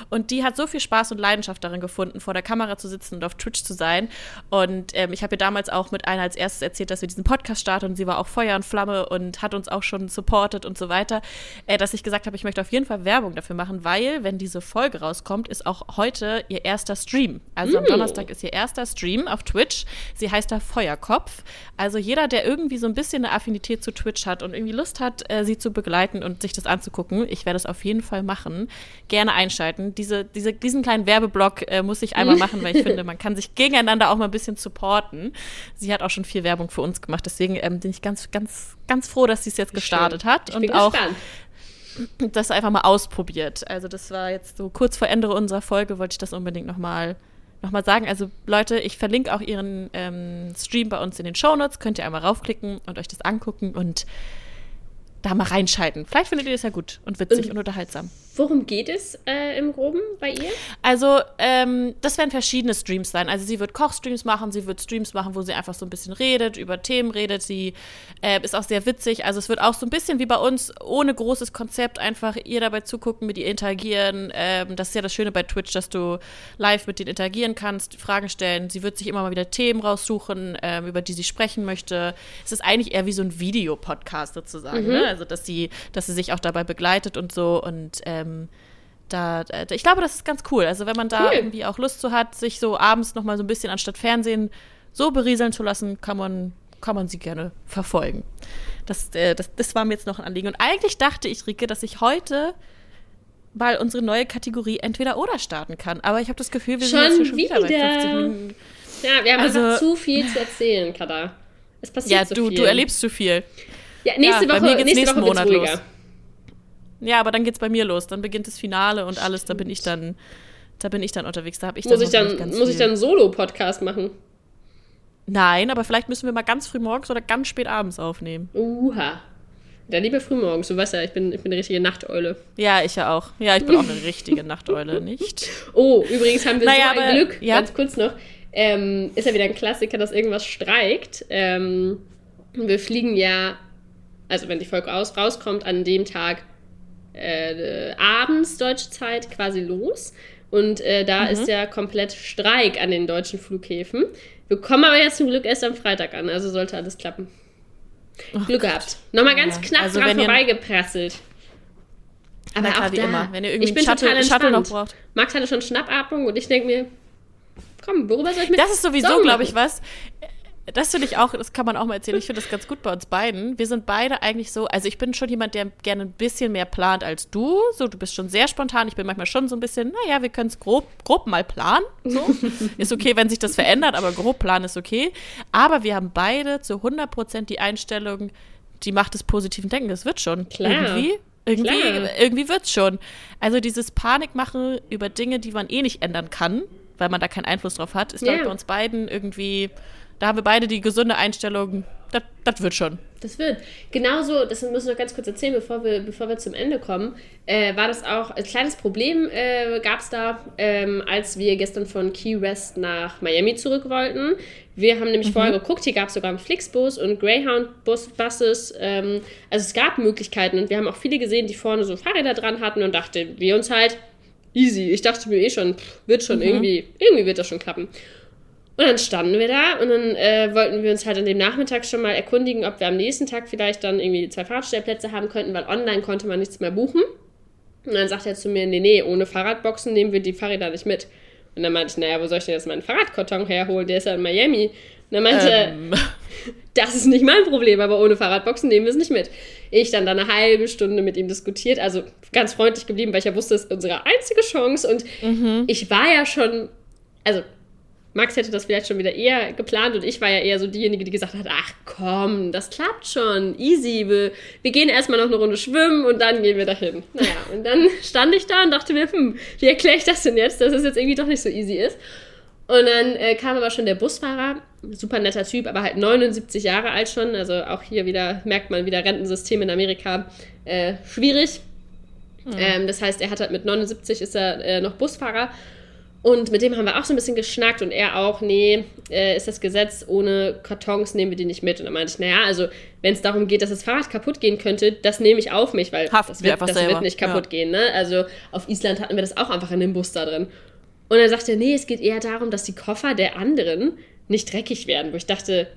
Und die hat so viel Spaß und Leidenschaft darin gefunden, vor der Kamera zu sitzen und auf Twitch zu sein. Und ähm, ich habe ihr damals auch mit einer als erstes erzählt, dass wir diesen Podcast starten. Und sie war auch Feuer und Flamme und hat uns auch schon supportet und so weiter. Äh, dass ich gesagt habe, ich möchte auf jeden Fall Werbung dafür machen, weil, wenn diese Folge rauskommt, ist auch heute ihr erster Stream. Also mm. am Donnerstag ist ihr erster Stream auf Twitch. Sie heißt da Feuerkopf. Also jeder, der irgendwie so ein bisschen eine Affinität zu Twitch hat und irgendwie Lust hat, äh, sie zu begleiten und sich das anzugucken, ich werde es auf jeden Fall machen. Gerne einschalten. Diese, diese, diesen kleinen Werbeblock äh, muss ich einmal machen, weil ich finde, man kann sich gegeneinander auch mal ein bisschen supporten. Sie hat auch schon viel Werbung für uns gemacht, deswegen ähm, bin ich ganz, ganz, ganz froh, dass sie es jetzt gestartet Schön. hat ich und auch das einfach mal ausprobiert. Also das war jetzt so kurz vor Ende unserer Folge, wollte ich das unbedingt noch mal nochmal sagen. Also Leute, ich verlinke auch ihren ähm, Stream bei uns in den Shownotes. Könnt ihr einmal raufklicken und euch das angucken und da mal reinschalten. Vielleicht findet ihr das ja gut und witzig und, und unterhaltsam. Worum geht es äh, im Groben bei ihr? Also, ähm, das werden verschiedene Streams sein. Also, sie wird Kochstreams machen, sie wird Streams machen, wo sie einfach so ein bisschen redet, über Themen redet. Sie äh, ist auch sehr witzig. Also, es wird auch so ein bisschen wie bei uns, ohne großes Konzept, einfach ihr dabei zugucken, mit ihr interagieren. Ähm, das ist ja das Schöne bei Twitch, dass du live mit denen interagieren kannst, Fragen stellen. Sie wird sich immer mal wieder Themen raussuchen, ähm, über die sie sprechen möchte. Es ist eigentlich eher wie so ein Videopodcast sozusagen. Mhm. Ne? Also, dass sie, dass sie sich auch dabei begleitet und so. Und ähm, da, da, ich glaube, das ist ganz cool. Also wenn man da cool. irgendwie auch Lust zu hat, sich so abends noch mal so ein bisschen anstatt Fernsehen so berieseln zu lassen, kann man, kann man sie gerne verfolgen. Das, äh, das, das war mir jetzt noch ein Anliegen. Und eigentlich dachte ich, Rike, dass ich heute mal unsere neue Kategorie entweder oder starten kann. Aber ich habe das Gefühl, wir schon sind jetzt schon wieder, wieder bei 50 Minuten. Ja, wir haben also, einfach zu viel zu erzählen, Kada. Es passiert ja, so du, viel. du erlebst zu viel. Ja, nächste ja, Woche, bei mir geht's nächste nächsten Woche Monat los. Ja, aber dann geht's bei mir los. Dann beginnt das Finale und alles. Da bin ich dann, da bin ich dann unterwegs. Da habe ich muss dann ich dann ganz muss viel. ich dann einen Solo-Podcast machen? Nein, aber vielleicht müssen wir mal ganz früh morgens oder ganz spät abends aufnehmen. Uha. Dann lieber früh morgens. Du weißt ja, ich bin, ich bin eine richtige Nachteule. Ja, ich ja auch. Ja, ich bin auch eine richtige Nachteule, nicht? Oh, übrigens haben wir Naja, so ein aber- Glück, ja. ganz kurz noch. Ähm, ist ja wieder ein Klassiker, dass irgendwas streikt. Ähm, wir fliegen ja, also wenn die Folge aus, rauskommt, an dem Tag äh, abends deutsche Zeit quasi los. Und äh, da Mhm. ist ja komplett Streik an den deutschen Flughäfen. Wir kommen aber jetzt zum Glück erst am Freitag an, also sollte alles klappen. Glück gehabt. Nochmal ganz Ja, knapp also dran vorbeigeprasselt. Aber klar, auch wie da, immer. Wenn ihr irgendwie ich bin Shuttle, total Shuttle noch entspannt. braucht. Max hatte schon Schnappatmung und ich denke mir, komm, worüber soll ich mit Das ist sowieso, glaube ich, was. Das finde ich auch, das kann man auch mal erzählen. Ich finde das ganz gut bei uns beiden. Wir sind beide eigentlich so, also ich bin schon jemand, der gerne ein bisschen mehr plant als du. So, du bist schon sehr spontan. Ich bin manchmal schon so ein bisschen, naja, wir können es grob, grob mal planen. So. ist okay, wenn sich das verändert, aber grob planen ist okay. Aber wir haben beide zu 100% die Einstellung, die Macht des positiven Denken. Das wird schon. Klar. Irgendwie. Irgendwie, Klar. irgendwie wird's schon. Also dieses Panikmachen über Dinge, die man eh nicht ändern kann, weil man da keinen Einfluss drauf hat, ist Ja. bei uns beiden irgendwie, da haben wir beide die gesunde Einstellung, das- wird schon. Das wird. Genauso, das müssen wir noch ganz kurz erzählen, bevor wir, bevor wir zum Ende kommen, äh, war das auch ein kleines Problem, äh, gab es da, ähm, als wir gestern von Key West nach Miami zurück wollten. Wir haben nämlich vorher geguckt, hier gab es sogar einen Flixbus und Greyhound-Buses. Ähm, also es gab Möglichkeiten und wir haben auch viele gesehen, die vorne so Fahrräder dran hatten und dachten wir uns halt, easy. Ich dachte mir eh schon, pff, wird schon irgendwie, irgendwie wird das schon klappen. Und dann standen wir da und dann äh, wollten wir uns halt an dem Nachmittag schon mal erkundigen, ob wir am nächsten Tag vielleicht dann irgendwie zwei Fahrradstellplätze haben könnten, weil online konnte man nichts mehr buchen. Und dann sagt er zu mir, nee, nee, ohne Fahrradboxen nehmen wir die Fahrräder nicht mit. Und dann meinte ich, naja, wo soll ich denn jetzt meinen Fahrradkarton herholen? Der ist ja in Miami. Und dann meinte er, Ähm, das ist nicht mein Problem, aber ohne Fahrradboxen nehmen wir es nicht mit. Ich dann da eine halbe Stunde mit ihm diskutiert, also ganz freundlich geblieben, weil ich ja wusste, es ist unsere einzige Chance und ich war ja schon, also Max hätte das vielleicht schon wieder eher geplant und ich war ja eher so diejenige, die gesagt hat, ach komm, das klappt schon, easy, wir, wir gehen erstmal noch eine Runde schwimmen und dann gehen wir dahin. Naja, und dann stand ich da und dachte mir, hm, wie erkläre ich das denn jetzt, dass es jetzt irgendwie doch nicht so easy ist. Und dann äh, kam aber schon der Busfahrer, super netter Typ, aber halt 79 Jahre alt schon, also auch hier wieder merkt man wieder Rentensystem in Amerika äh, schwierig. Mhm. Ähm, das heißt, er hat halt mit 79 ist er äh, noch Busfahrer und mit dem haben wir auch so ein bisschen geschnackt und er auch, nee, äh, ist das Gesetz, ohne Kartons nehmen wir die nicht mit. Und dann meinte ich, naja, also wenn es darum geht, dass das Fahrrad kaputt gehen könnte, das nehme ich auf mich, weil Haften das, wird, das wird, nicht kaputt ja. gehen. Ne? Also auf Island hatten wir das auch einfach in dem Bus da drin. Und dann sagte er, nee, es geht eher darum, dass die Koffer der anderen nicht dreckig werden. Wo ich dachte,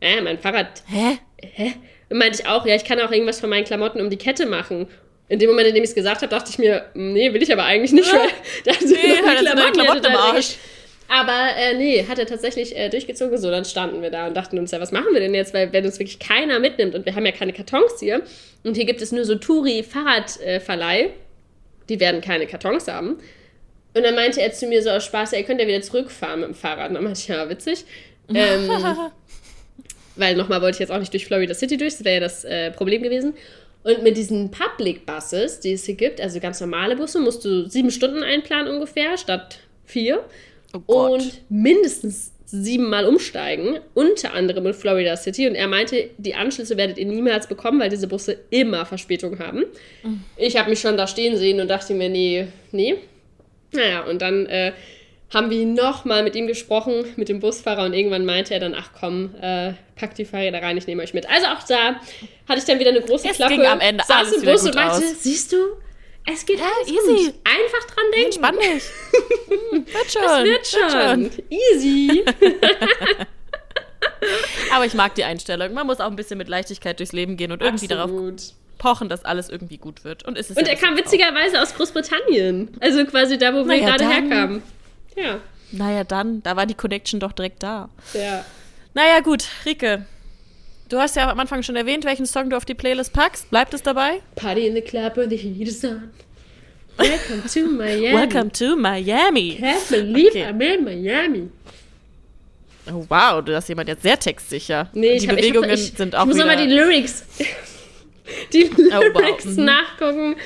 äh, mein Fahrrad. Hä? Hä? Und meinte ich auch, ja, ich kann auch irgendwas von meinen Klamotten um die Kette machen. In dem Moment, in dem ich es gesagt habe, dachte ich mir, nee, will ich aber eigentlich nicht, weil da sind nee, noch die Klamotten, Klamotten im Arsch. Aber äh, nee, hat er tatsächlich äh, durchgezogen. So, dann standen wir da und dachten uns, ja, was machen wir denn jetzt? Weil wenn uns wirklich keiner mitnimmt und wir haben ja keine Kartons hier und hier gibt es nur so Touri-Fahrradverleih, äh, die werden keine Kartons haben. Und dann meinte er zu mir so aus Spaß, ihr könnt ja wieder zurückfahren mit dem Fahrrad. Und dann meinte ich, ja, witzig. Ähm, weil nochmal wollte ich jetzt auch nicht durch Florida City durch, das wäre ja das äh, Problem gewesen. Und mit diesen Public Buses, die es hier gibt, also ganz normale Busse, musst du sieben Stunden einplanen ungefähr, statt vier. Oh und mindestens siebenmal umsteigen, unter anderem in Florida City. Und er meinte, die Anschlüsse werdet ihr niemals bekommen, weil diese Busse immer Verspätung haben. Mhm. Ich habe mich schon da stehen sehen und dachte mir, nee, nee, naja, und dann äh, haben wir nochmal mit ihm gesprochen, mit dem Busfahrer, und irgendwann meinte er dann, ach komm, äh, packt die Fahrräder rein, ich nehme euch mit. Also auch da hatte ich dann wieder eine große es Klappe. Ging am Ende saß alles im Bus und meinte, aus. siehst du, es geht ja, easy. Gut. Einfach dran denken. Entspann dich. Wird schon. Es wird schon. Wird schon. Easy. Aber ich mag die Einstellung. Man muss auch ein bisschen mit Leichtigkeit durchs Leben gehen und irgendwie Absolut. darauf pochen, dass alles irgendwie gut wird. Und, ist es und ja er kam witzigerweise auch. aus Großbritannien. Also quasi da, wo wir naja, gerade herkamen. Ja. Naja, dann, da war die Connection doch direkt da. Ja. Naja, gut, Rike. Du hast ja am Anfang schon erwähnt, welchen Song du auf die Playlist packst. Bleibt es dabei? Party in the club when the heat is on. Welcome to Miami. Welcome to Miami. Can't believe okay. I'm in Miami. Oh, wow, du hast jemand jetzt sehr textsicher. Nee, die hab, Bewegungen ich hab, ich, sind auch Ich muss nochmal die Lyrics die Lyrics oh, wow. Mhm. nachgucken.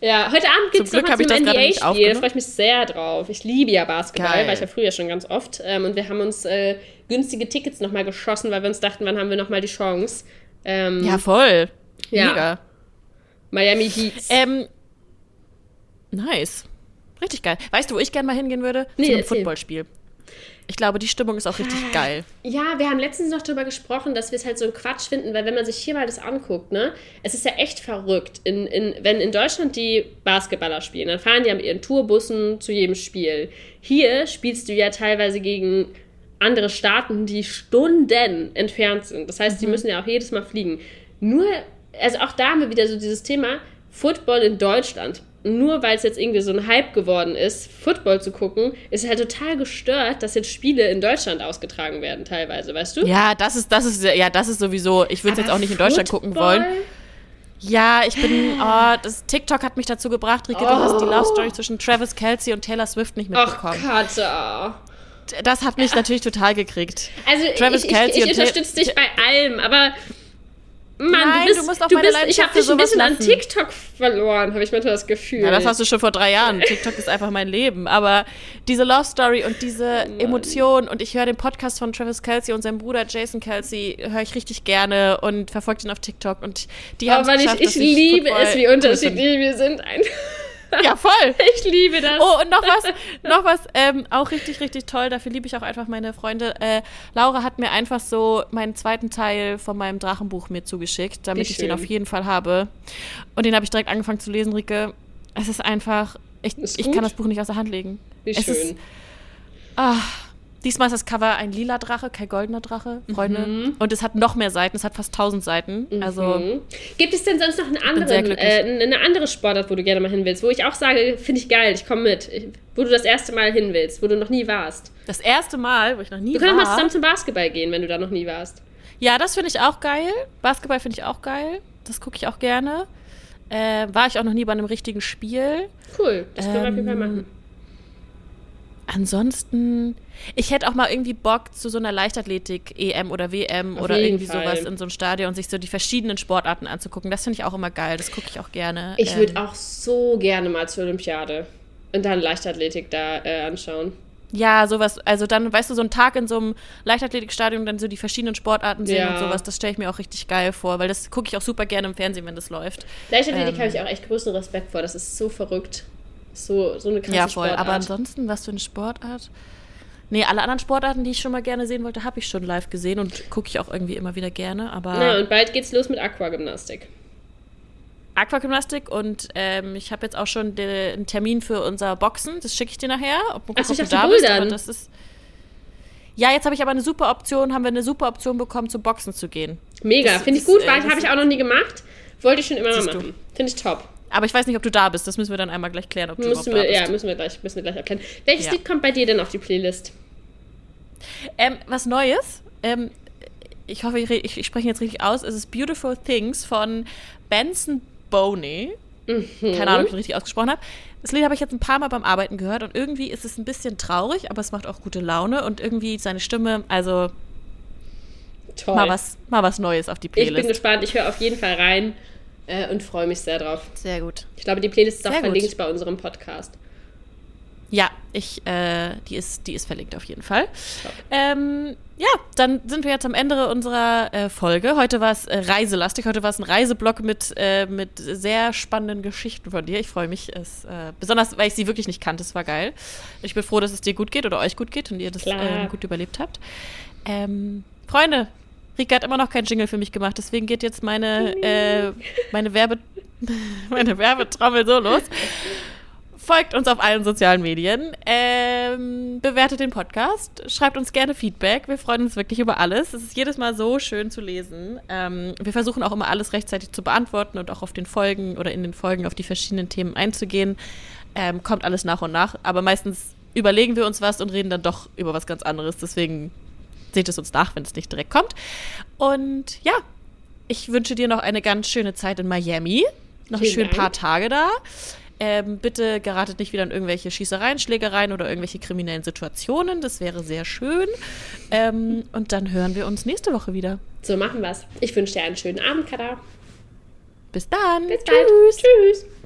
Ja, heute Abend gibt es noch zum NBA-Spiel. Da freue ich mich sehr drauf. Ich liebe ja Basketball, Geil. war ich ja früher schon ganz oft. Ähm, und wir haben uns äh, günstige Tickets nochmal geschossen, weil wir uns dachten, wann haben wir nochmal die Chance. Ähm, ja, voll. Ja. Mega. Miami Heat. Ähm, nice. Richtig geil. Weißt du, wo ich gerne mal hingehen würde? Nee, Zu einem Footballspiel. Ich glaube, die Stimmung ist auch richtig ah. geil. Ja, wir haben letztens noch darüber gesprochen, dass wir es halt so ein Quatsch finden, weil wenn man sich hier mal das anguckt, ne, es ist ja echt verrückt. In, in, wenn in Deutschland die Basketballer spielen, dann fahren die mit ihren Tourbussen zu jedem Spiel. Hier spielst du ja teilweise gegen andere Staaten, die Stunden entfernt sind. Das heißt, mhm. die müssen ja auch jedes Mal fliegen. Nur, also auch da haben wir wieder so dieses Thema Football in Deutschland nur weil es jetzt irgendwie so ein Hype geworden ist, Football zu gucken, ist halt total gestört, dass jetzt Spiele in Deutschland ausgetragen werden, teilweise, weißt du? Ja, das ist, das ist, ja, das ist sowieso, ich würde es jetzt auch nicht in Deutschland gucken wollen. Ja, ich bin, oh, das TikTok hat mich dazu gebracht, Rike, oh. du hast die Love Story zwischen Travis Kelsey und Taylor Swift nicht mitbekommen. Ach, Katja. Das hat mich natürlich total gekriegt. Also, Travis ich, ich, ich unterstütze dich bei allem, aber Mann, Nein, du, bist, du musst auch du bist, ich habe dich ein bisschen lassen. an TikTok verloren, habe ich manchmal das Gefühl. Ja, das hast du schon vor drei Jahren. TikTok ist einfach mein Leben. Aber diese Love Story und diese oh Emotion und ich höre den Podcast von Travis Kelsey und seinem Bruder Jason Kelsey höre ich richtig gerne und verfolge ihn auf TikTok und die haben es geschafft, ich, ich liebe es, wie unterschiedlich wir sind. Einfach. Ja, voll. Ich liebe das. Oh, und noch was, noch was, ähm, auch richtig, richtig toll. Dafür liebe ich auch einfach meine Freunde. Äh, Laura hat mir einfach so meinen zweiten Teil von meinem Drachenbuch mir zugeschickt, damit ich den auf jeden Fall habe. Und den habe ich direkt angefangen zu lesen, Rike. Es ist einfach, ich, ich kann das Buch nicht aus der Hand legen. Wie es schön. Ist, ah, Diesmal ist das Cover ein lila Drache, kein goldener Drache, Freunde. Mhm. Und es hat noch mehr Seiten, es hat fast 1000 Seiten. Mhm. Also Gibt es denn sonst noch einen anderen, äh, eine andere Sportart, wo du gerne mal hin willst? Wo ich auch sage, finde ich geil, ich komme mit. Wo du das erste Mal hin willst, wo du noch nie warst. Das erste Mal, wo ich noch nie war? Wir können mal zusammen zum Basketball gehen, wenn du da noch nie warst. Ja, das finde ich auch geil. Basketball finde ich auch geil. Das gucke ich auch gerne. Äh, war ich auch noch nie bei einem richtigen Spiel. Cool, das können ähm, wir auf jeden Fall ähm, machen. Ansonsten, ich hätte auch mal irgendwie Bock zu so einer Leichtathletik-EM oder WM Auf oder irgendwie Fall. sowas in so einem Stadion und sich so die verschiedenen Sportarten anzugucken. Das finde ich auch immer geil. Das gucke ich auch gerne. Ich Ähm, würde auch so gerne mal zur Olympiade und dann Leichtathletik da äh, anschauen. Ja, sowas. Also dann, weißt du, so ein Tag in so einem Leichtathletikstadion, dann so die verschiedenen Sportarten sehen Ja. und sowas, das stelle ich mir auch richtig geil vor, weil das gucke ich auch super gerne im Fernsehen, wenn das läuft. Leichtathletik Ähm. habe ich auch echt größten Respekt vor. Das ist so verrückt. So, so eine krasse ja, voll. Sportart. Aber ansonsten, was für eine Sportart? Nee, alle anderen Sportarten, die ich schon mal gerne sehen wollte, habe ich schon live gesehen und gucke ich auch irgendwie immer wieder gerne. Aber Na, und bald geht's los mit Aquagymnastik. Aquagymnastik und ähm, ich habe jetzt auch schon de, einen Termin für unser Boxen. Das schicke ich dir nachher. Ob, Ach ich ob dachte, du da bist, aber das ist. Ja, jetzt habe ich aber eine super Option, haben wir eine super Option bekommen, zum Boxen zu gehen. Mega, finde ich gut, äh, weil das habe ich auch noch nie gemacht. Wollte ich schon immer mal machen. Finde ich top. Aber ich weiß nicht, ob du da bist. Das müssen wir dann einmal gleich klären, ob du Müssen überhaupt wir, da ja, bist. müssen wir gleich, müssen wir gleich erklären. Welches Ja. Lied kommt bei dir denn auf die Playlist? Ähm, was Neues. Ähm, ich hoffe, ich, ich, ich spreche jetzt richtig aus. Es ist Beautiful Things von Benson Boney. Mhm. Keine Ahnung, ob ich das richtig ausgesprochen habe. Das Lied habe ich jetzt ein paar Mal beim Arbeiten gehört und irgendwie ist es ein bisschen traurig, aber es macht auch gute Laune und irgendwie seine Stimme, also Toll. mal was, mal was Neues auf die ich bin Playlist. gespannt, ich höre auf jeden Fall rein äh, und freue mich sehr drauf. Sehr gut. Ich glaube, die Playlist ist auch Sehr gut. verlinkt bei unserem Podcast. Ja, ich, äh, die ist, die ist verlinkt auf jeden Fall. Ähm, ja, dann sind wir jetzt am Ende unserer äh, Folge. Heute war es äh, reiselastig. Heute war es ein Reiseblock mit, äh, mit sehr spannenden Geschichten von dir. Ich freue mich, es, äh, besonders weil ich sie wirklich nicht kannte. Es war geil. Ich bin froh, dass es dir gut geht oder euch gut geht und ihr das ähm, gut überlebt habt. Ähm, Freunde, Rika hat immer noch keinen Jingle für mich gemacht, deswegen geht jetzt meine, äh, meine, Werbe meine Werbetrommel so los. Folgt uns auf allen sozialen Medien, ähm, bewertet den Podcast, schreibt uns gerne Feedback. Wir freuen uns wirklich über alles. Es ist jedes Mal so schön zu lesen. Ähm, wir versuchen auch immer alles rechtzeitig zu beantworten und auch auf den Folgen oder in den Folgen auf die verschiedenen Themen einzugehen. Ähm, kommt alles nach und nach, aber meistens überlegen wir uns was und reden dann doch über was ganz anderes. Deswegen seht es uns nach, wenn es nicht direkt kommt. Und ja, ich wünsche dir noch eine ganz schöne Zeit in Miami. Noch Vielen schön Dank. paar Tage da. Ähm, bitte geratet nicht wieder in irgendwelche Schießereien, Schlägereien oder irgendwelche kriminellen Situationen. Das wäre sehr schön. Ähm, und dann hören wir uns nächste Woche wieder. So machen wir's. Ich wünsche dir einen schönen Abend, Kada. Bis dann. Bis bald. Tschüss.